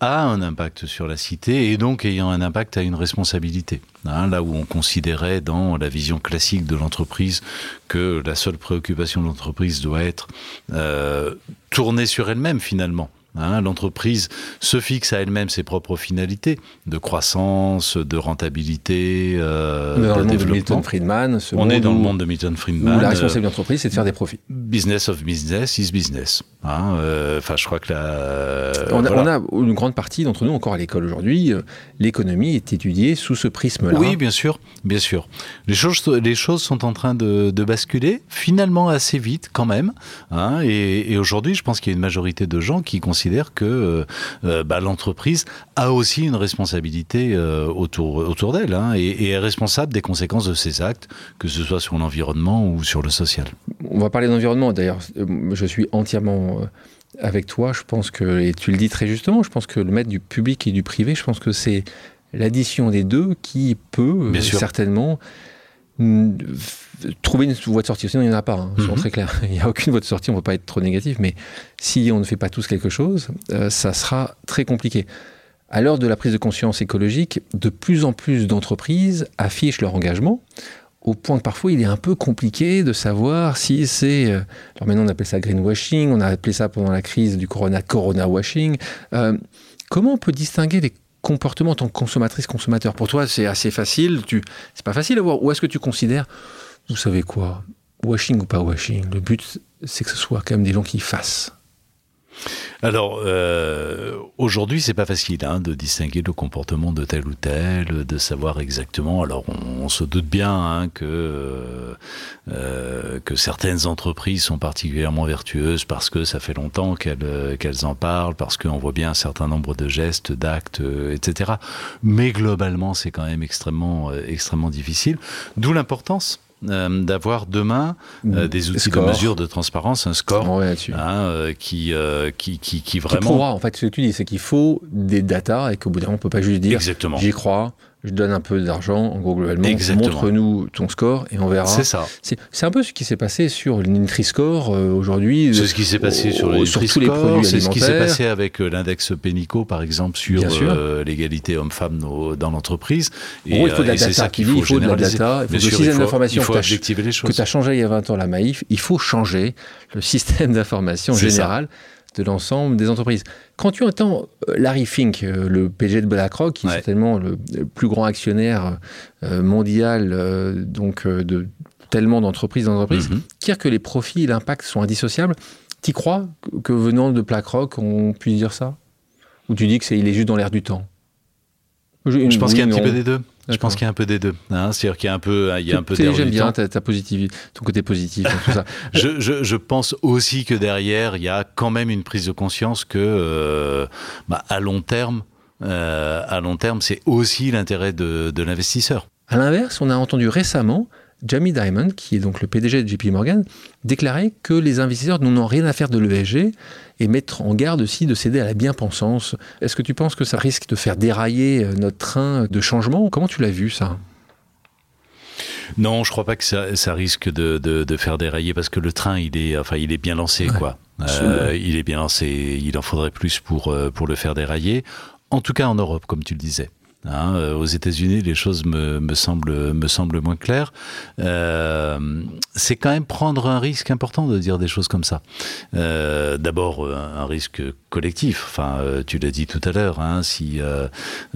a un impact sur la cité et donc ayant un impact a une responsabilité. Hein, là où on considérait dans la vision classique de l'entreprise que la seule préoccupation de l'entreprise doit être euh, tournée sur elle-même finalement. Hein, L'entreprise se fixe à elle-même ses propres finalités de croissance, de rentabilité, euh, dans le de monde de développement. Milton Friedman. ce On est dans où- le monde de Milton où Friedman. la euh, responsabilité de l'entreprise, c'est de faire des profits. business of business is business. Hein, euh, Enfin, je crois que la. on, a, voilà. on a une grande partie d'entre nous encore à l'école aujourd'hui. euh, L'économie est étudiée sous ce prisme-là. Oui, bien sûr, bien sûr. Les choses, les choses sont en train de, de basculer, finalement assez vite quand même. hein, et et aujourd'hui, je pense qu'il y a une majorité de gens qui considèrent que euh, euh, bah, l'entreprise a aussi une responsabilité euh, autour, autour d'elle hein, et, et est responsable des conséquences de ses actes, que ce soit sur l'environnement ou sur le social. On va parler d'environnement. D'ailleurs, je suis entièrement avec toi. Je pense que, et tu le dis très justement, je pense que le mettre du public et du privé, je pense que c'est l'addition des deux qui peut Bien certainement trouver une voie de sortie. Sinon, il n'y en a pas, hein, soyons Mhm. très clair. <laughs> Il n'y a aucune voie de sortie, on ne va pas être trop négatif, mais si on ne fait pas tous quelque chose, euh, ça sera très compliqué. À l'heure de la prise de conscience écologique, de plus en plus d'entreprises affichent leur engagement, au point que parfois il est un peu compliqué de savoir si c'est... euh, alors maintenant on appelle ça greenwashing, on a appelé ça pendant la crise du corona, corona washing. Euh, comment on peut distinguer les comportement en tant que consommatrice, consommateur Pour toi, c'est assez facile. Tu, c'est pas facile à voir. Ou est-ce que tu considères, vous savez quoi, washing ou pas washing Le but, c'est que ce soit quand même des gens qui fassent. Alors, euh, aujourd'hui, c'est pas facile hein, de distinguer le comportement de tel ou tel, de savoir exactement. Alors, on, se doute bien hein, que, euh, euh, que certaines entreprises sont particulièrement vertueuses parce que ça fait longtemps qu'elles qu'elles en parlent, parce qu'on voit bien un certain nombre de gestes, d'actes, etc. Mais globalement, c'est quand même extrêmement, extrêmement difficile. D'où l'importance euh, d'avoir demain euh, des outils de mesure de transparence, un score hein, euh, qui, qui, qui, qui, vraiment. en fait, ce que tu dis, c'est qu'il faut des datas et qu'au bout d'un moment, on ne peut pas juste dire j'y crois, je donne un peu d'argent, en gros, globalement, montre-nous ton score et on verra. C'est ça. C'est un peu ce qui s'est passé sur le Nutri-Score euh, aujourd'hui. C'est ce qui s'est passé sur, le sur tous les produits C'est ce qui s'est passé avec euh, l'index Pénico, par exemple, sur euh, l'égalité homme-femme dans l'entreprise. En gros, il faut de la data. Qui il faut de la data, il faut le système d'information que tu as changé il y a 20 ans la Maïf. Il faut changer le système d'information général de l'ensemble des entreprises. Quand tu entends euh, Larry Fink, euh, le PG de BlackRock, qui est certainement le, plus grand actionnaire euh, mondial donc de tellement d'entreprises d'entreprises, mhm. dire que les profits et l'impact sont indissociables, tu crois que venant de BlackRock, on puisse dire ça? Ou tu dis que c'est il est juste dans l'air du temps? Je, pense qu'il y a un petit peu des deux. Je pense qu'il y a un peu des deux. Hein. C'est-à-dire qu'il y a un peu, il y a un peu J'aime bien ta, ta positivité, ton côté positif, tout ça. <laughs> je, je, je, pense aussi que derrière, il y a quand même une prise de conscience que, euh, bah, à long terme, euh, à long terme, c'est aussi l'intérêt de, de l'investisseur. À l'inverse, on a entendu récemment Jamie Dimon, qui est donc le PDG de JP Morgan, déclarer que les investisseurs n'ont rien à faire de l'ESG et mettre en garde aussi de céder à la bien-pensance. Est-ce que tu penses que ça risque de faire dérailler euh, notre train de changement Comment tu l'as vu ça? Non, je crois pas que ça, risque de, faire dérailler parce que le train, il est, enfin, il est bien lancé, quoi. Euh, il est bien lancé. Il en faudrait plus pour euh, pour le faire dérailler. En tout cas, en Europe, comme tu le disais. Hein, euh, aux États-Unis, les choses me, me, semblent, me semblent moins claires. Euh, c'est quand même prendre un risque important de dire des choses comme ça. Euh, D'abord, un, risque collectif. Enfin, tu l'as dit tout à l'heure. Hein, si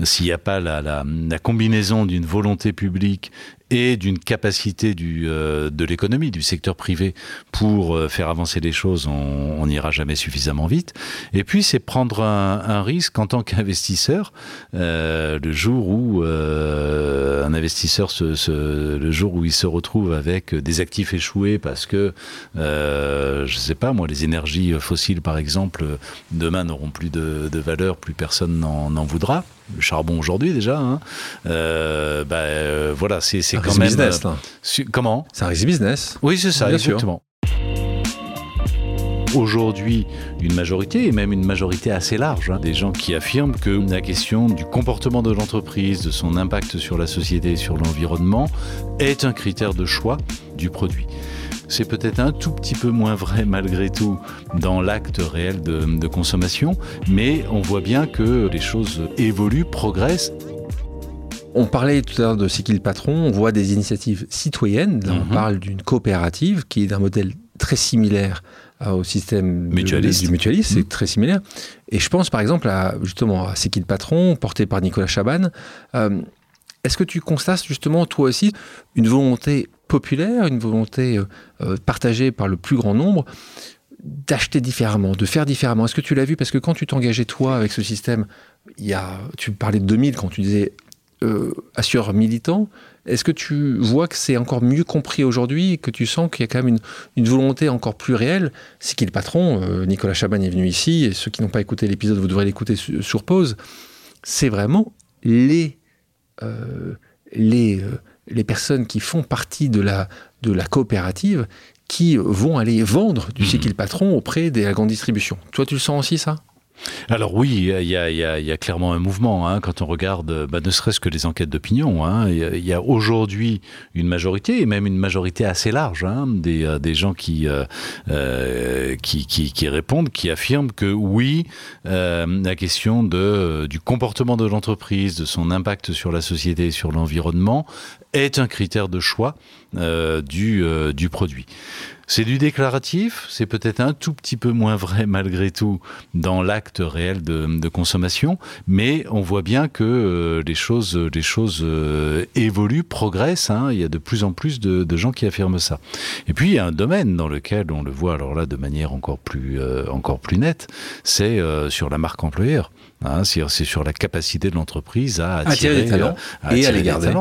s'il n'y a pas la, la combinaison d'une volonté publique et d'une capacité du, euh, de l'économie, du secteur privé pour euh, faire avancer les choses, on n'ira jamais suffisamment vite. Et puis, c'est prendre un, un, risque en tant qu'investisseur. Euh, le jour où euh, un investisseur, se, se, le jour où il se retrouve avec des actifs échoués parce que, euh, je sais pas moi, les énergies fossiles, par exemple, demain n'auront plus de, de valeur, plus personne n'en voudra le charbon aujourd'hui déjà. Hein. Euh, bah, euh, voilà, c'est quand même. business, euh, là. comment? Ça risque business. Oui, c'est ça, exactement. Aujourd'hui, une majorité, et même une majorité assez large, hein, des gens qui affirment que la question du comportement de l'entreprise, de son impact sur la société et sur l'environnement, est un critère de choix du produit. C'est peut-être un tout petit peu moins vrai <laughs> malgré tout dans l'acte réel de, consommation, mais on voit bien que les choses évoluent, progressent. On parlait tout à l'heure de C'est qui le patron On voit des initiatives citoyennes. on mhm. parle d'une coopérative qui est d'un modèle très similaire au système mutualiste. du mutualiste, c'est mhm. très similaire. Et je pense par exemple à justement à C'est qui le patron, porté par Nicolas Chaban. Euh, est-ce que tu constates justement toi aussi une volonté populaire, une volonté euh, euh, partagée par le plus grand nombre d'acheter différemment, de faire différemment? Est-ce que tu l'as vu? Parce que quand tu t'engageais toi avec ce système, il y a, tu parlais de 2000 quand tu disais euh, assureur militant. Est-ce que tu vois que c'est encore mieux compris aujourd'hui, que tu sens qu'il y a quand même une, volonté encore plus réelle? C'est qui le patron euh, Nicolas Chaban est venu ici, et ceux qui n'ont pas écouté l'épisode, vous devrez l'écouter sur, pause. C'est vraiment les, les les personnes qui font partie de la, de la coopérative qui vont aller vendre du cycle mmh. patron auprès de la grande distribution. Toi, tu le sens aussi, ça? Alors oui, il y a, clairement un mouvement hein, quand on regarde, bah, ne serait-ce que les enquêtes d'opinion. Hein. il y a, aujourd'hui une majorité, et même une majorité assez large, hein, des, euh, des, gens qui, euh, euh, qui, qui, répondent, qui affirment que oui, la question du comportement de l'entreprise, de son impact sur la société, sur l'environnement, est un critère de choix du produit. C'est du déclaratif, c'est peut-être un tout petit peu moins vrai <laughs> malgré tout dans l'acte réel de, consommation, mais on voit bien que euh, les choses, choses euh, évoluent, progressent. Hein. il y a de plus en plus de, gens qui affirment ça. Et puis il y a un domaine dans lequel on le voit alors là de manière encore plus, euh, encore plus nette, c'est sur la marque employeur. Hein, c'est sur la capacité de l'entreprise à attirer, des talents et à les garder.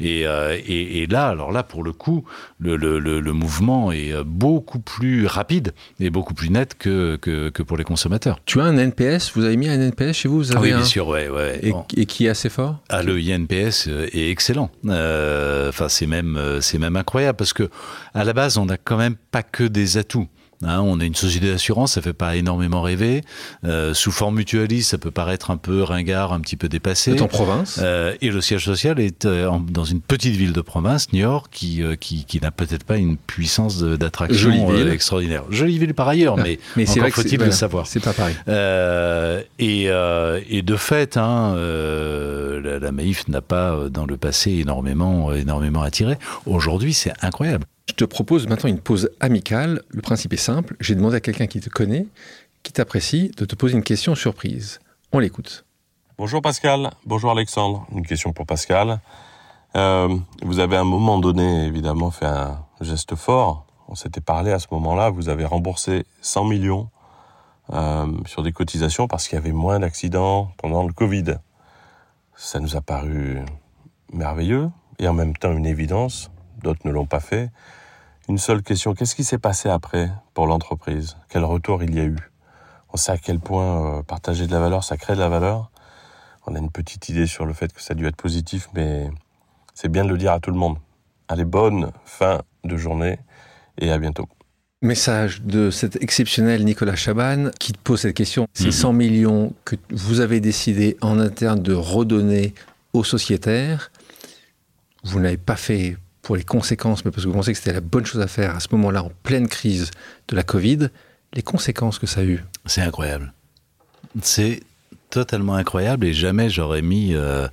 Et, et, là, alors là, pour le coup, le, le, le mouvement est beaucoup plus rapide et beaucoup plus net que, que, pour les consommateurs. Tu as un NPS Vous avez mis un NPS chez vous, vous avez Oui, bien sûr, ouais, ouais. Et, qui est assez fort? Ah, Le INPS euh, est excellent. Euh, enfin, c'est même, euh, c'est même incroyable parce que à la base, on n'a quand même pas que des atouts. Hein, on est une société d'assurance, ça fait pas énormément rêver. Euh, sous forme mutualiste, ça peut paraître un peu ringard, un petit peu dépassé. C'est en province. Euh, et le siège social est euh, dans une petite ville de province, Niort, qui, qui, qui n'a peut-être pas une puissance d'attraction extraordinaire. Jolie ville par ailleurs, ah, mais, mais encore faut-il le savoir. C'est pas pareil. et, et de fait, hein, la, la Maïf n'a pas dans le passé énormément, énormément attiré. Aujourd'hui, c'est incroyable. Je te propose maintenant une pause amicale. Le principe est simple. J'ai demandé à quelqu'un qui te connaît, qui t'apprécie, de te poser une question surprise. On l'écoute. Bonjour Pascal. Bonjour Alexandre. Une question pour Pascal. Euh, vous avez à un moment donné, évidemment, fait un geste fort. On s'était parlé à ce moment-là. Vous avez remboursé 100 millions euh, sur des cotisations parce qu'il y avait moins d'accidents pendant le Covid. Ça nous a paru merveilleux et en même temps une évidence. D'autres ne l'ont pas fait une seule question. Qu'est-ce qui s'est passé après pour l'entreprise? Quel retour il y a eu? On sait à quel point euh, partager de la valeur, ça crée de la valeur. On a une petite idée sur le fait que ça a dû être positif, mais c'est bien de le dire à tout le monde. Allez, bonne fin de journée et à bientôt. Message de cet exceptionnel Nicolas Chaban qui te pose cette question. Ces 100 mhm. millions que vous avez décidé en interne de redonner aux sociétaires, vous n'avez pas fait pour les conséquences, mais parce que vous pensez que c'était la bonne chose à faire à ce moment-là, en pleine crise de la Covid, les conséquences que ça a eu. C'est incroyable. C'est totalement incroyable et jamais j'aurais mis, euh,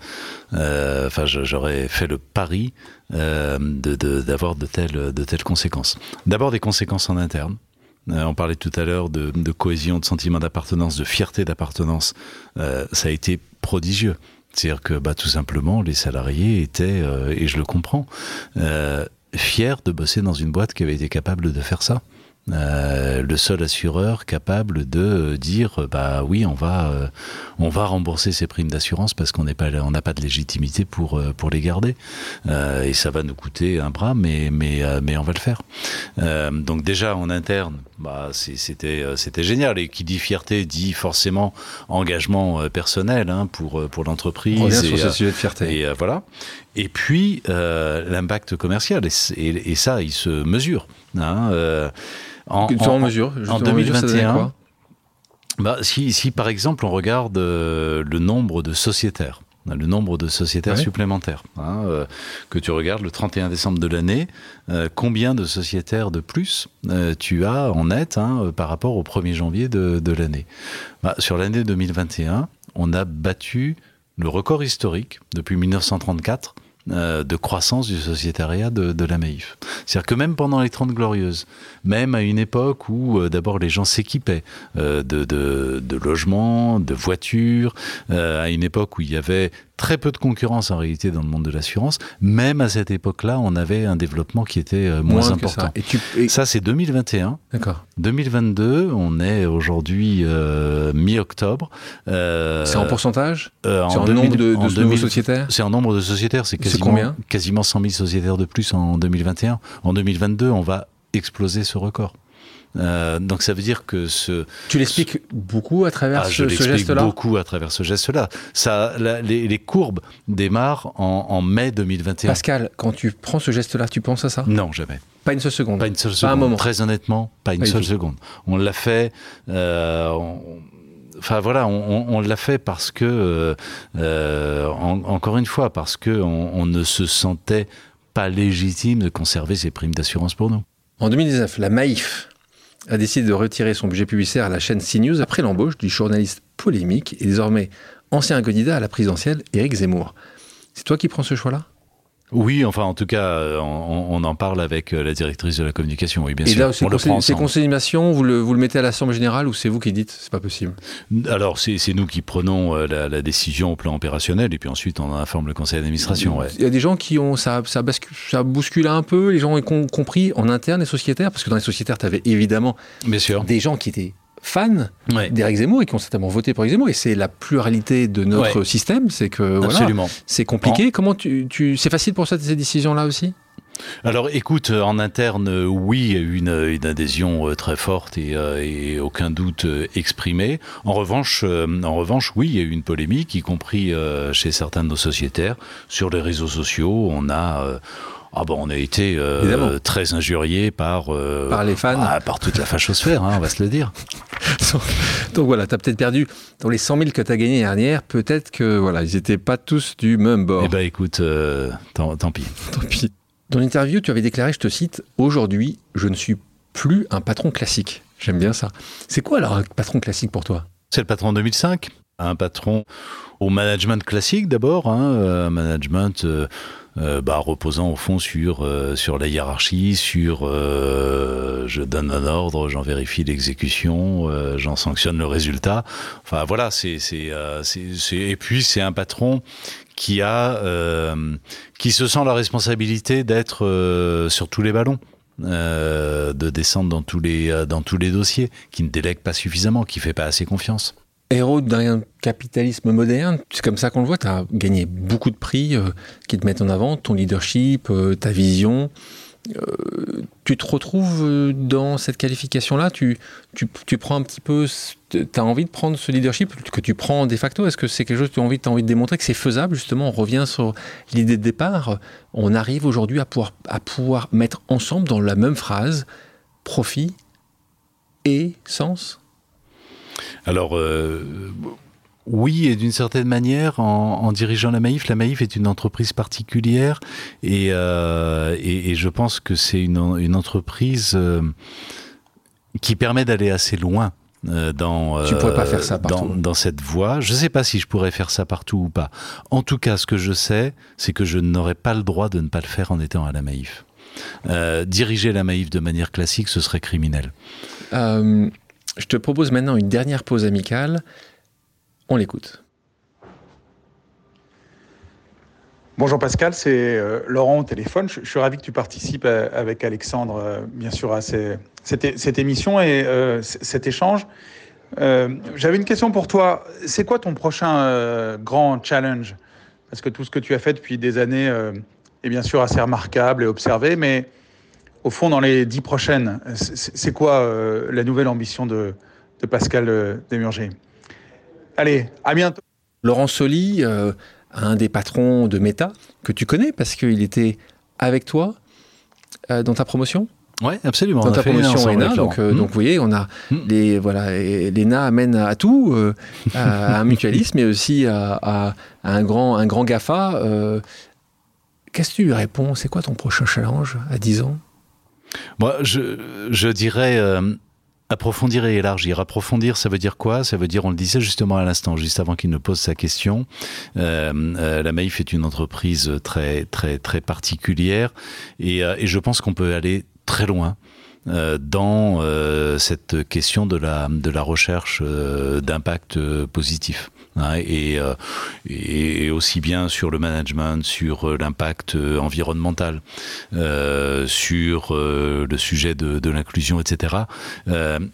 euh, enfin j'aurais fait le pari euh, d'avoir de, telles, de telles conséquences. D'abord des conséquences en interne. on parlait tout à l'heure de, de, cohésion, de sentiment d'appartenance, de fierté d'appartenance. ça a été prodigieux. C'est-à-dire que bah, tout simplement, les salariés étaient, euh, et je le comprends, euh, fiers de bosser dans une boîte qui avait été capable de faire ça. Euh, le seul assureur capable de dire bah oui on va euh, on va rembourser ces primes d'assurance parce qu'on n'est pas on n'a pas de légitimité pour euh, pour les garder. Et ça va nous coûter un bras mais mais mais on va le faire. Donc déjà en interne bah c'était c'était génial. Et qui dit fierté dit forcément engagement personnel hein, pour pour l'entreprise. Et, sur ce sujet de fierté. et voilà. Et puis l'impact commercial. Et, et, ça il se mesure hein, en, en, mesure, en 2021, bah, si, si, par exemple on regarde euh, le nombre de sociétaires, le nombre de sociétaires supplémentaires, hein, euh, que tu regardes le 31 décembre de l'année, euh, combien de sociétaires de plus tu as en net hein, par rapport au 1er janvier de, de l'année? Bah, Sur l'année 2021, on a battu le record historique depuis 1934 euh, de croissance du sociétariat de, la Maïf. C'est-à-dire que même pendant les Trente Glorieuses, même à une époque où euh, d'abord les gens s'équipaient euh, de, de, de, logements, de voitures, à une époque où il y avait très peu de concurrence en réalité dans le monde de l'assurance. Même à cette époque-là, on avait un développement qui était euh, moins, important. Ça, et tu... ça c'est 2021. D'accord. 2022, on est aujourd'hui euh, mi-octobre. Euh, c'est en pourcentage euh, C'est en, nombre de, sociétaires C'est en nombre de sociétaires. C'est quasiment, quasiment 100 000 sociétaires de plus en 2021. En 2022, on va exploser ce record. Euh, donc ça veut dire que ce... Tu l'expliques beaucoup à travers ah, ce, ce geste-là beaucoup à travers ce geste-là. Ça, les, les, courbes démarrent en, en, mai 2021. Pascal, quand tu prends ce geste-là, tu penses à ça? Non, jamais. Pas une seule seconde Pas une seule seconde. un moment. Très honnêtement, pas une seule seconde. On l'a fait... Euh, enfin voilà, on, on l'a fait parce que, euh, euh en, encore une fois, parce que on, on, ne se sentait pas légitime de conserver ces primes d'assurance pour nous. En 2019, la Maïf, a décidé de retirer son budget publicitaire à la chaîne CNews après l'embauche du journaliste polémique et désormais ancien candidat à la présidentielle, Éric Zemmour. C'est toi qui prends ce choix-là? Oui, enfin, en tout cas, on, en parle avec la directrice de la communication, oui, bien Et sûr. là, ces, d'animation, vous le, vous le mettez à l'Assemblée Générale ou c'est vous qui dites c'est pas possible? Alors, c'est nous qui prenons la, la, décision au plan opérationnel et puis ensuite on informe le conseil d'administration. Ouais. Il y a des gens qui ont. Ça, ça, bascule, ça bouscule un peu, les gens ont compris en interne, les sociétaires, parce que dans les sociétaires, tu avais évidemment bien sûr. des gens qui étaient fans d'Éric Zemmour et qui ont certainement voté pour Éric Zemmour. Et c'est la pluralité de notre système, c'est que voilà, c'est compliqué. Comment tu, tu c'est facile pour ça ces décisions-là aussi? Alors écoute, en interne, oui, il y a eu une, une adhésion euh, très forte et, euh, et, aucun doute euh, exprimé. En revanche, en revanche, oui, il y a eu une polémique, y compris chez certains de nos sociétaires. Sur les réseaux sociaux, on a ah bon, on a été euh, très injurié par euh, par les fans, ah, par toute la fachosphère, hein, on va se le dire. <laughs> Donc voilà, tu as peut-être perdu dans les 100 000 que tu as gagné dernière, peut-être que voilà, ils n'étaient pas tous du même bord. Eh ben écoute, euh, tant, pis. <laughs> Tant pis. Dans l'interview, tu avais déclaré, je te cite, aujourd'hui, je ne suis plus un patron classique. J'aime bien ça. C'est quoi alors un patron classique pour toi? C'est le patron 2005. Un patron au management classique d'abord, hein, un management euh, bah, reposant au fond sur euh, sur la hiérarchie, sur euh, je donne un ordre, j'en vérifie l'exécution, j'en sanctionne le résultat. Enfin voilà, c'est c'est c'est et puis c'est un patron qui a qui se sent la responsabilité d'être sur tous les ballons. de descendre dans tous les dans tous les dossiers, qui ne délègue pas suffisamment, qui fait pas assez confiance héros d'un capitalisme moderne, c'est comme ça qu'on le voit, tu as gagné beaucoup de prix euh, qui te mettent en avant, ton leadership, euh, ta vision. Euh, tu te retrouves dans cette qualification-là? Tu, prends un petit peu, tu as envie de prendre ce leadership que tu prends de facto? Est-ce que c'est quelque chose que tu as envie, envie de démontrer que c'est faisable? Justement, on revient sur l'idée de départ. On arrive aujourd'hui à pouvoir, à pouvoir mettre ensemble dans la même phrase profit et sens alors, euh, oui, et d'une certaine manière, en, dirigeant la Maïf, la Maïf est une entreprise particulière et, euh, je pense que c'est une, entreprise euh, qui permet d'aller assez loin. dans, tu pourrais pas faire ça partout. Dans, cette voie. Je ne sais pas si je pourrais faire ça partout ou pas. En tout cas, ce que je sais, c'est que je n'aurais pas le droit de ne pas le faire en étant à la Maïf. diriger la Maïf de manière classique, ce serait criminel. Je te propose maintenant une dernière pause amicale. On l'écoute. Bonjour Pascal, c'est euh, Laurent au téléphone. Je, suis ravi que tu participes euh, avec Alexandre, euh, bien sûr, à cette, émission et cet échange. J'avais une question pour toi. C'est quoi ton prochain grand challenge? Parce que tout ce que tu as fait depuis des années est bien sûr assez remarquable et observé, mais au fond, dans les dix prochaines, c'est quoi euh, la nouvelle ambition de, Pascal euh, Demurger Allez, à bientôt. Laurent Soli, euh, un des patrons de Meta, que tu connais parce qu'il était avec toi dans ta promotion? Oui, absolument. Dans ta promotion ENA, donc, donc vous voyez, on a hmm. les voilà, l'ENA amène à tout, à un mutualisme, mais aussi à, un grand un grand Gafa. Qu'est-ce que tu lui réponds? C'est quoi ton prochain challenge à 10 ans? Moi, je, je dirais euh, approfondir et élargir. Approfondir, ça veut dire quoi? Ça veut dire, on le disait justement à l'instant, juste avant qu'il ne pose sa question, euh, euh, la Maïf est une entreprise très très très particulière et, et je pense qu'on peut aller très loin dans cette question de la, recherche d'impact positif. Hein, euh, et, aussi bien sur le management, sur euh, l'impact euh, environnemental, sur le sujet de, l'inclusion, etc.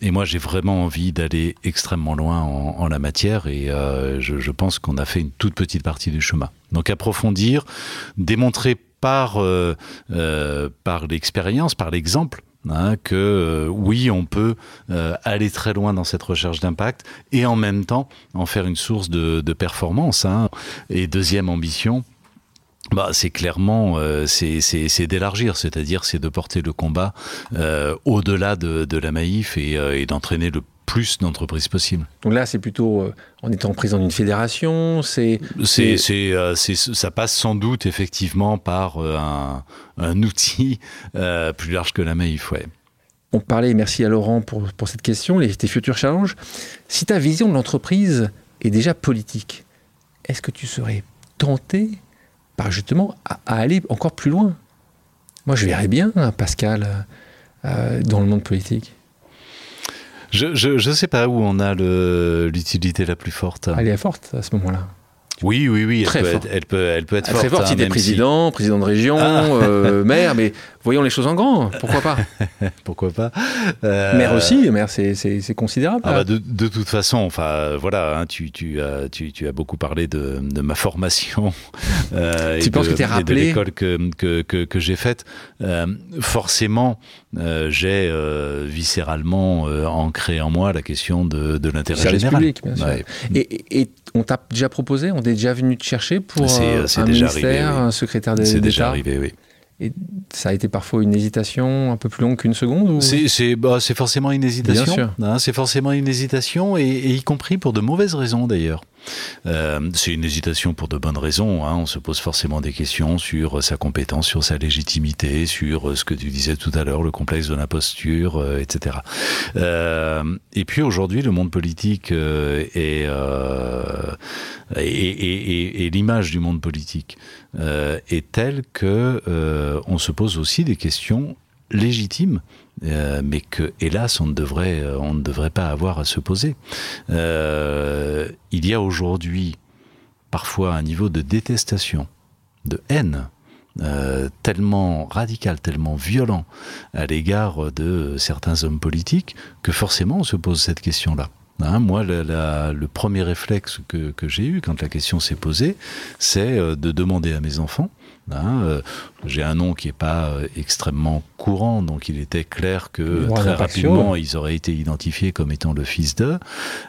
et moi, j'ai vraiment envie d'aller extrêmement loin en, la matière et je, pense qu'on a fait une toute petite partie du chemin. Donc approfondir, démontrer par, par l'expérience, par l'exemple, Hein, que euh, oui, on peut euh, aller très loin dans cette recherche d'impact et en même temps en faire une source de, performance. Hein. Et deuxième ambition, bah, c'est clairement euh, c'est d'élargir, c'est-à-dire c'est de porter le combat au-delà de, la Maïf et, et d'entraîner le plus d'entreprises possibles. Donc là, c'est plutôt euh, en étant président d'une fédération, c'est... Euh, c'est, ça passe sans doute effectivement par euh, un, outil plus large que la MAIF, ouais. On parlait, merci à Laurent pour, pour cette question, les, tes futurs challenges. Si ta vision de l'entreprise est déjà politique, est-ce que tu serais tenté par justement à, aller encore plus loin? Moi, je verrais bien Pascal euh, dans le monde politique. Je ne sais pas où on a l'utilité la plus forte. Elle est forte à ce moment-là. Oui, oui, oui, elle, peut être, elle, peut, elle peut être Très forte, il est président, président de région, ah. euh, maire, mais voyons les choses en grand, pourquoi pas <laughs> Pourquoi pas euh... Maire aussi, maire c'est considérable. Ah bah de, de, toute façon, enfin voilà, hein, tu, tu, as, tu, tu, as beaucoup parlé de, de ma formation <laughs> euh, tu penses que tu es rappelé de l'école que, que, que, que j'ai faite. Euh, forcément, euh, j'ai viscéralement ancré en moi la question de, de l'intérêt général. Public, bien sûr. Ouais. Et, et, on t'a déjà proposé, on est déjà venu te chercher pour un déjà ministère, arrivé, oui. un secrétaire d'État C'est déjà arrivé, oui. Et ça a été parfois une hésitation un peu plus longue qu'une seconde ou... C'est bah, forcément une hésitation. Hein, c'est forcément une hésitation, et, et, y compris pour de mauvaises raisons d'ailleurs. Euh, c'est une hésitation pour de bonnes raisons. Hein. On se pose forcément des questions sur sa compétence, sur sa légitimité, sur ce que tu disais tout à l'heure, le complexe de l'imposture, euh, etc. Euh, et puis aujourd'hui, le monde politique euh, est, et, et, l'image du monde politique euh, est telle que euh, on se pose aussi des questions légitimes, euh, mais que, hélas, on ne devrait, on ne devrait pas avoir à se poser. Euh, il y a aujourd'hui parfois un niveau de détestation, de haine, euh, tellement radical, tellement violent à l'égard de certains hommes politiques, que forcément on se pose cette question-là. Hein, moi, le premier réflexe que, j'ai eu quand la question s'est posée, c'est euh, de demander à mes enfants. Hein, euh, j'ai un nom qui n'est pas euh, extrêmement courant, donc il était clair que très rapidement ils auraient été identifiés comme étant le fils de.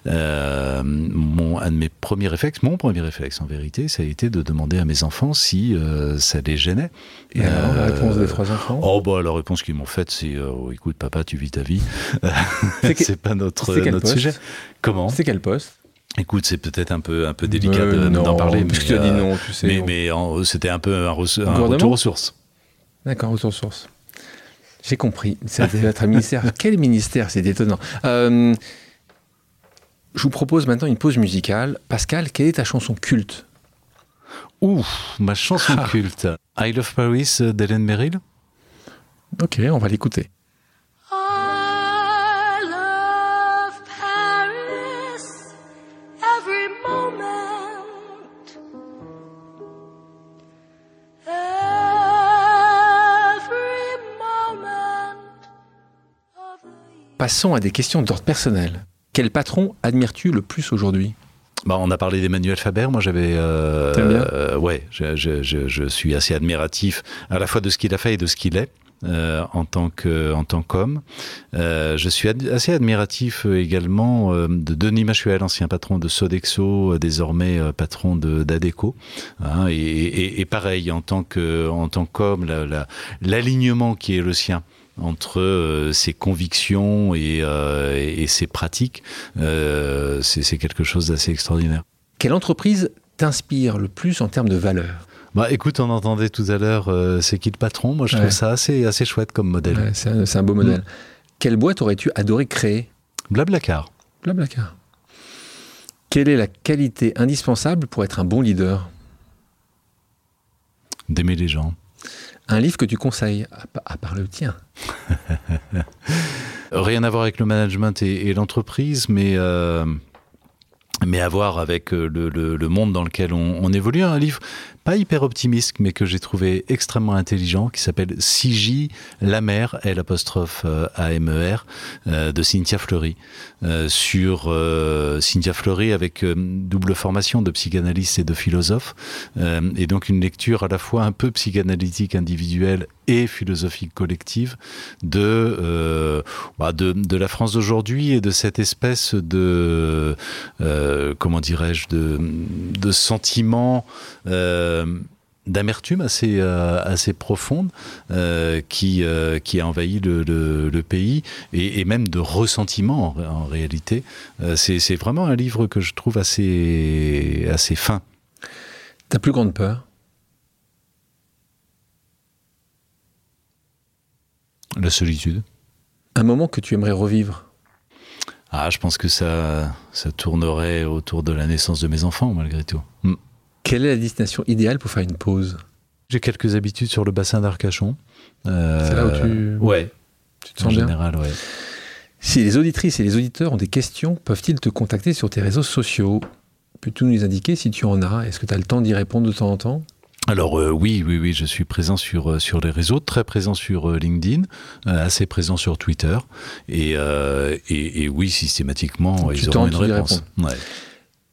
Euh, mon, un de mes premiers réflexes, mon premier réflexe en vérité, ça a été de demander à mes enfants si euh, ça les gênait. Et alors, la réponse des trois enfants? Oh bah la réponse qu'ils m'ont faite, c'est oh, écoute papa, tu vis ta vie. c'est <laughs> pas notre notre sujet. Comment? C'est quel poste? Écoute, c'est peut-être un peu un peu délicat d'en parler, mais, tu as dit non, tu sais. Mais, mais c'était un peu un, un retour aux sources. D'accord, retour aux sources. J'ai compris. C'est votre ministère. <laughs> Quel ministère C'est étonnant. Euh, je vous propose maintenant une pause musicale. Pascal, quelle est ta chanson culte? Ouh, ma chanson ah. culte. I Love Paris d'Hélène Merrill? Ok, on va l'écouter. Passons à des questions d'ordre personnel. Quel patron admires-tu le plus aujourd'hui? Bah, on a parlé d'Emmanuel Faber. Moi, j'avais. Euh, euh, ouais, je, je, je, je, suis assez admiratif à la fois de ce qu'il a fait et de ce qu'il est. Euh, en tant que en tant qu'homme. Euh, je suis ad assez admiratif également de Denis Machuel, ancien patron de Sodexo, désormais patron de d'Adeco. Hein, et, et, et, pareil en tant que en tant qu'homme, l'alignement la, la, qui est le sien entre euh, ses convictions et, euh, et, ses pratiques, euh, c'est quelque chose d'assez extraordinaire. Quelle entreprise t'inspire le plus en termes de valeur? Bah, écoute, on entendait tout à l'heure, euh, c'est qui le patron Moi, je ouais. trouve ça assez, assez chouette comme modèle. Ouais, c'est un, un, beau modèle. Mmh. Quelle boîte aurais-tu adoré créer? Blablacar. Blablacar. Quelle est la qualité indispensable pour être un bon leader? D'aimer les gens. Un livre que tu conseilles, à, part le tien <laughs> Rien à voir avec le management et, l'entreprise, mais, euh, mais à voir avec le, le, monde dans lequel on évolue. Un livre pas hyper optimiste, mais que j'ai trouvé extrêmement intelligent, qui s'appelle CJ La Mer, L apostrophe euh, A-M-E-R, euh, de Cynthia Fleury. Euh, sur Cynthia Fleury avec double formation de psychanalyste et de philosophe, et donc une lecture à la fois un peu psychanalytique individuelle et philosophique collective de, bah la France d'aujourd'hui et de cette espèce de, comment dirais-je, de, de sentiment d'amertume assez euh, assez profonde euh, qui euh, qui a envahi le, le, le pays et, et, même de ressentiment en, en réalité. Euh, c'est c'est vraiment un livre que je trouve assez assez fin. Ta plus grande peur? La solitude. Un moment que tu aimerais revivre? Ah je pense que ça ça tournerait autour de la naissance de mes enfants malgré tout. Mm. Quelle est la destination idéale pour faire une pause? J'ai quelques habitudes sur le bassin d'Arcachon. Euh, c'est là où tu. Ouais. Tu te sens en bien? général, ouais. Si les auditrices et les auditeurs ont des questions, peuvent-ils te contacter sur tes réseaux sociaux? Peux-tu nous indiquer si tu en as? Est-ce que tu as le temps d'y répondre de temps en temps? Alors euh, oui, oui, oui, je suis présent sur euh, sur les réseaux, très présent sur euh, LinkedIn, assez présent sur Twitter, et, et, et, oui, systématiquement, ils auront une réponse. Ouais.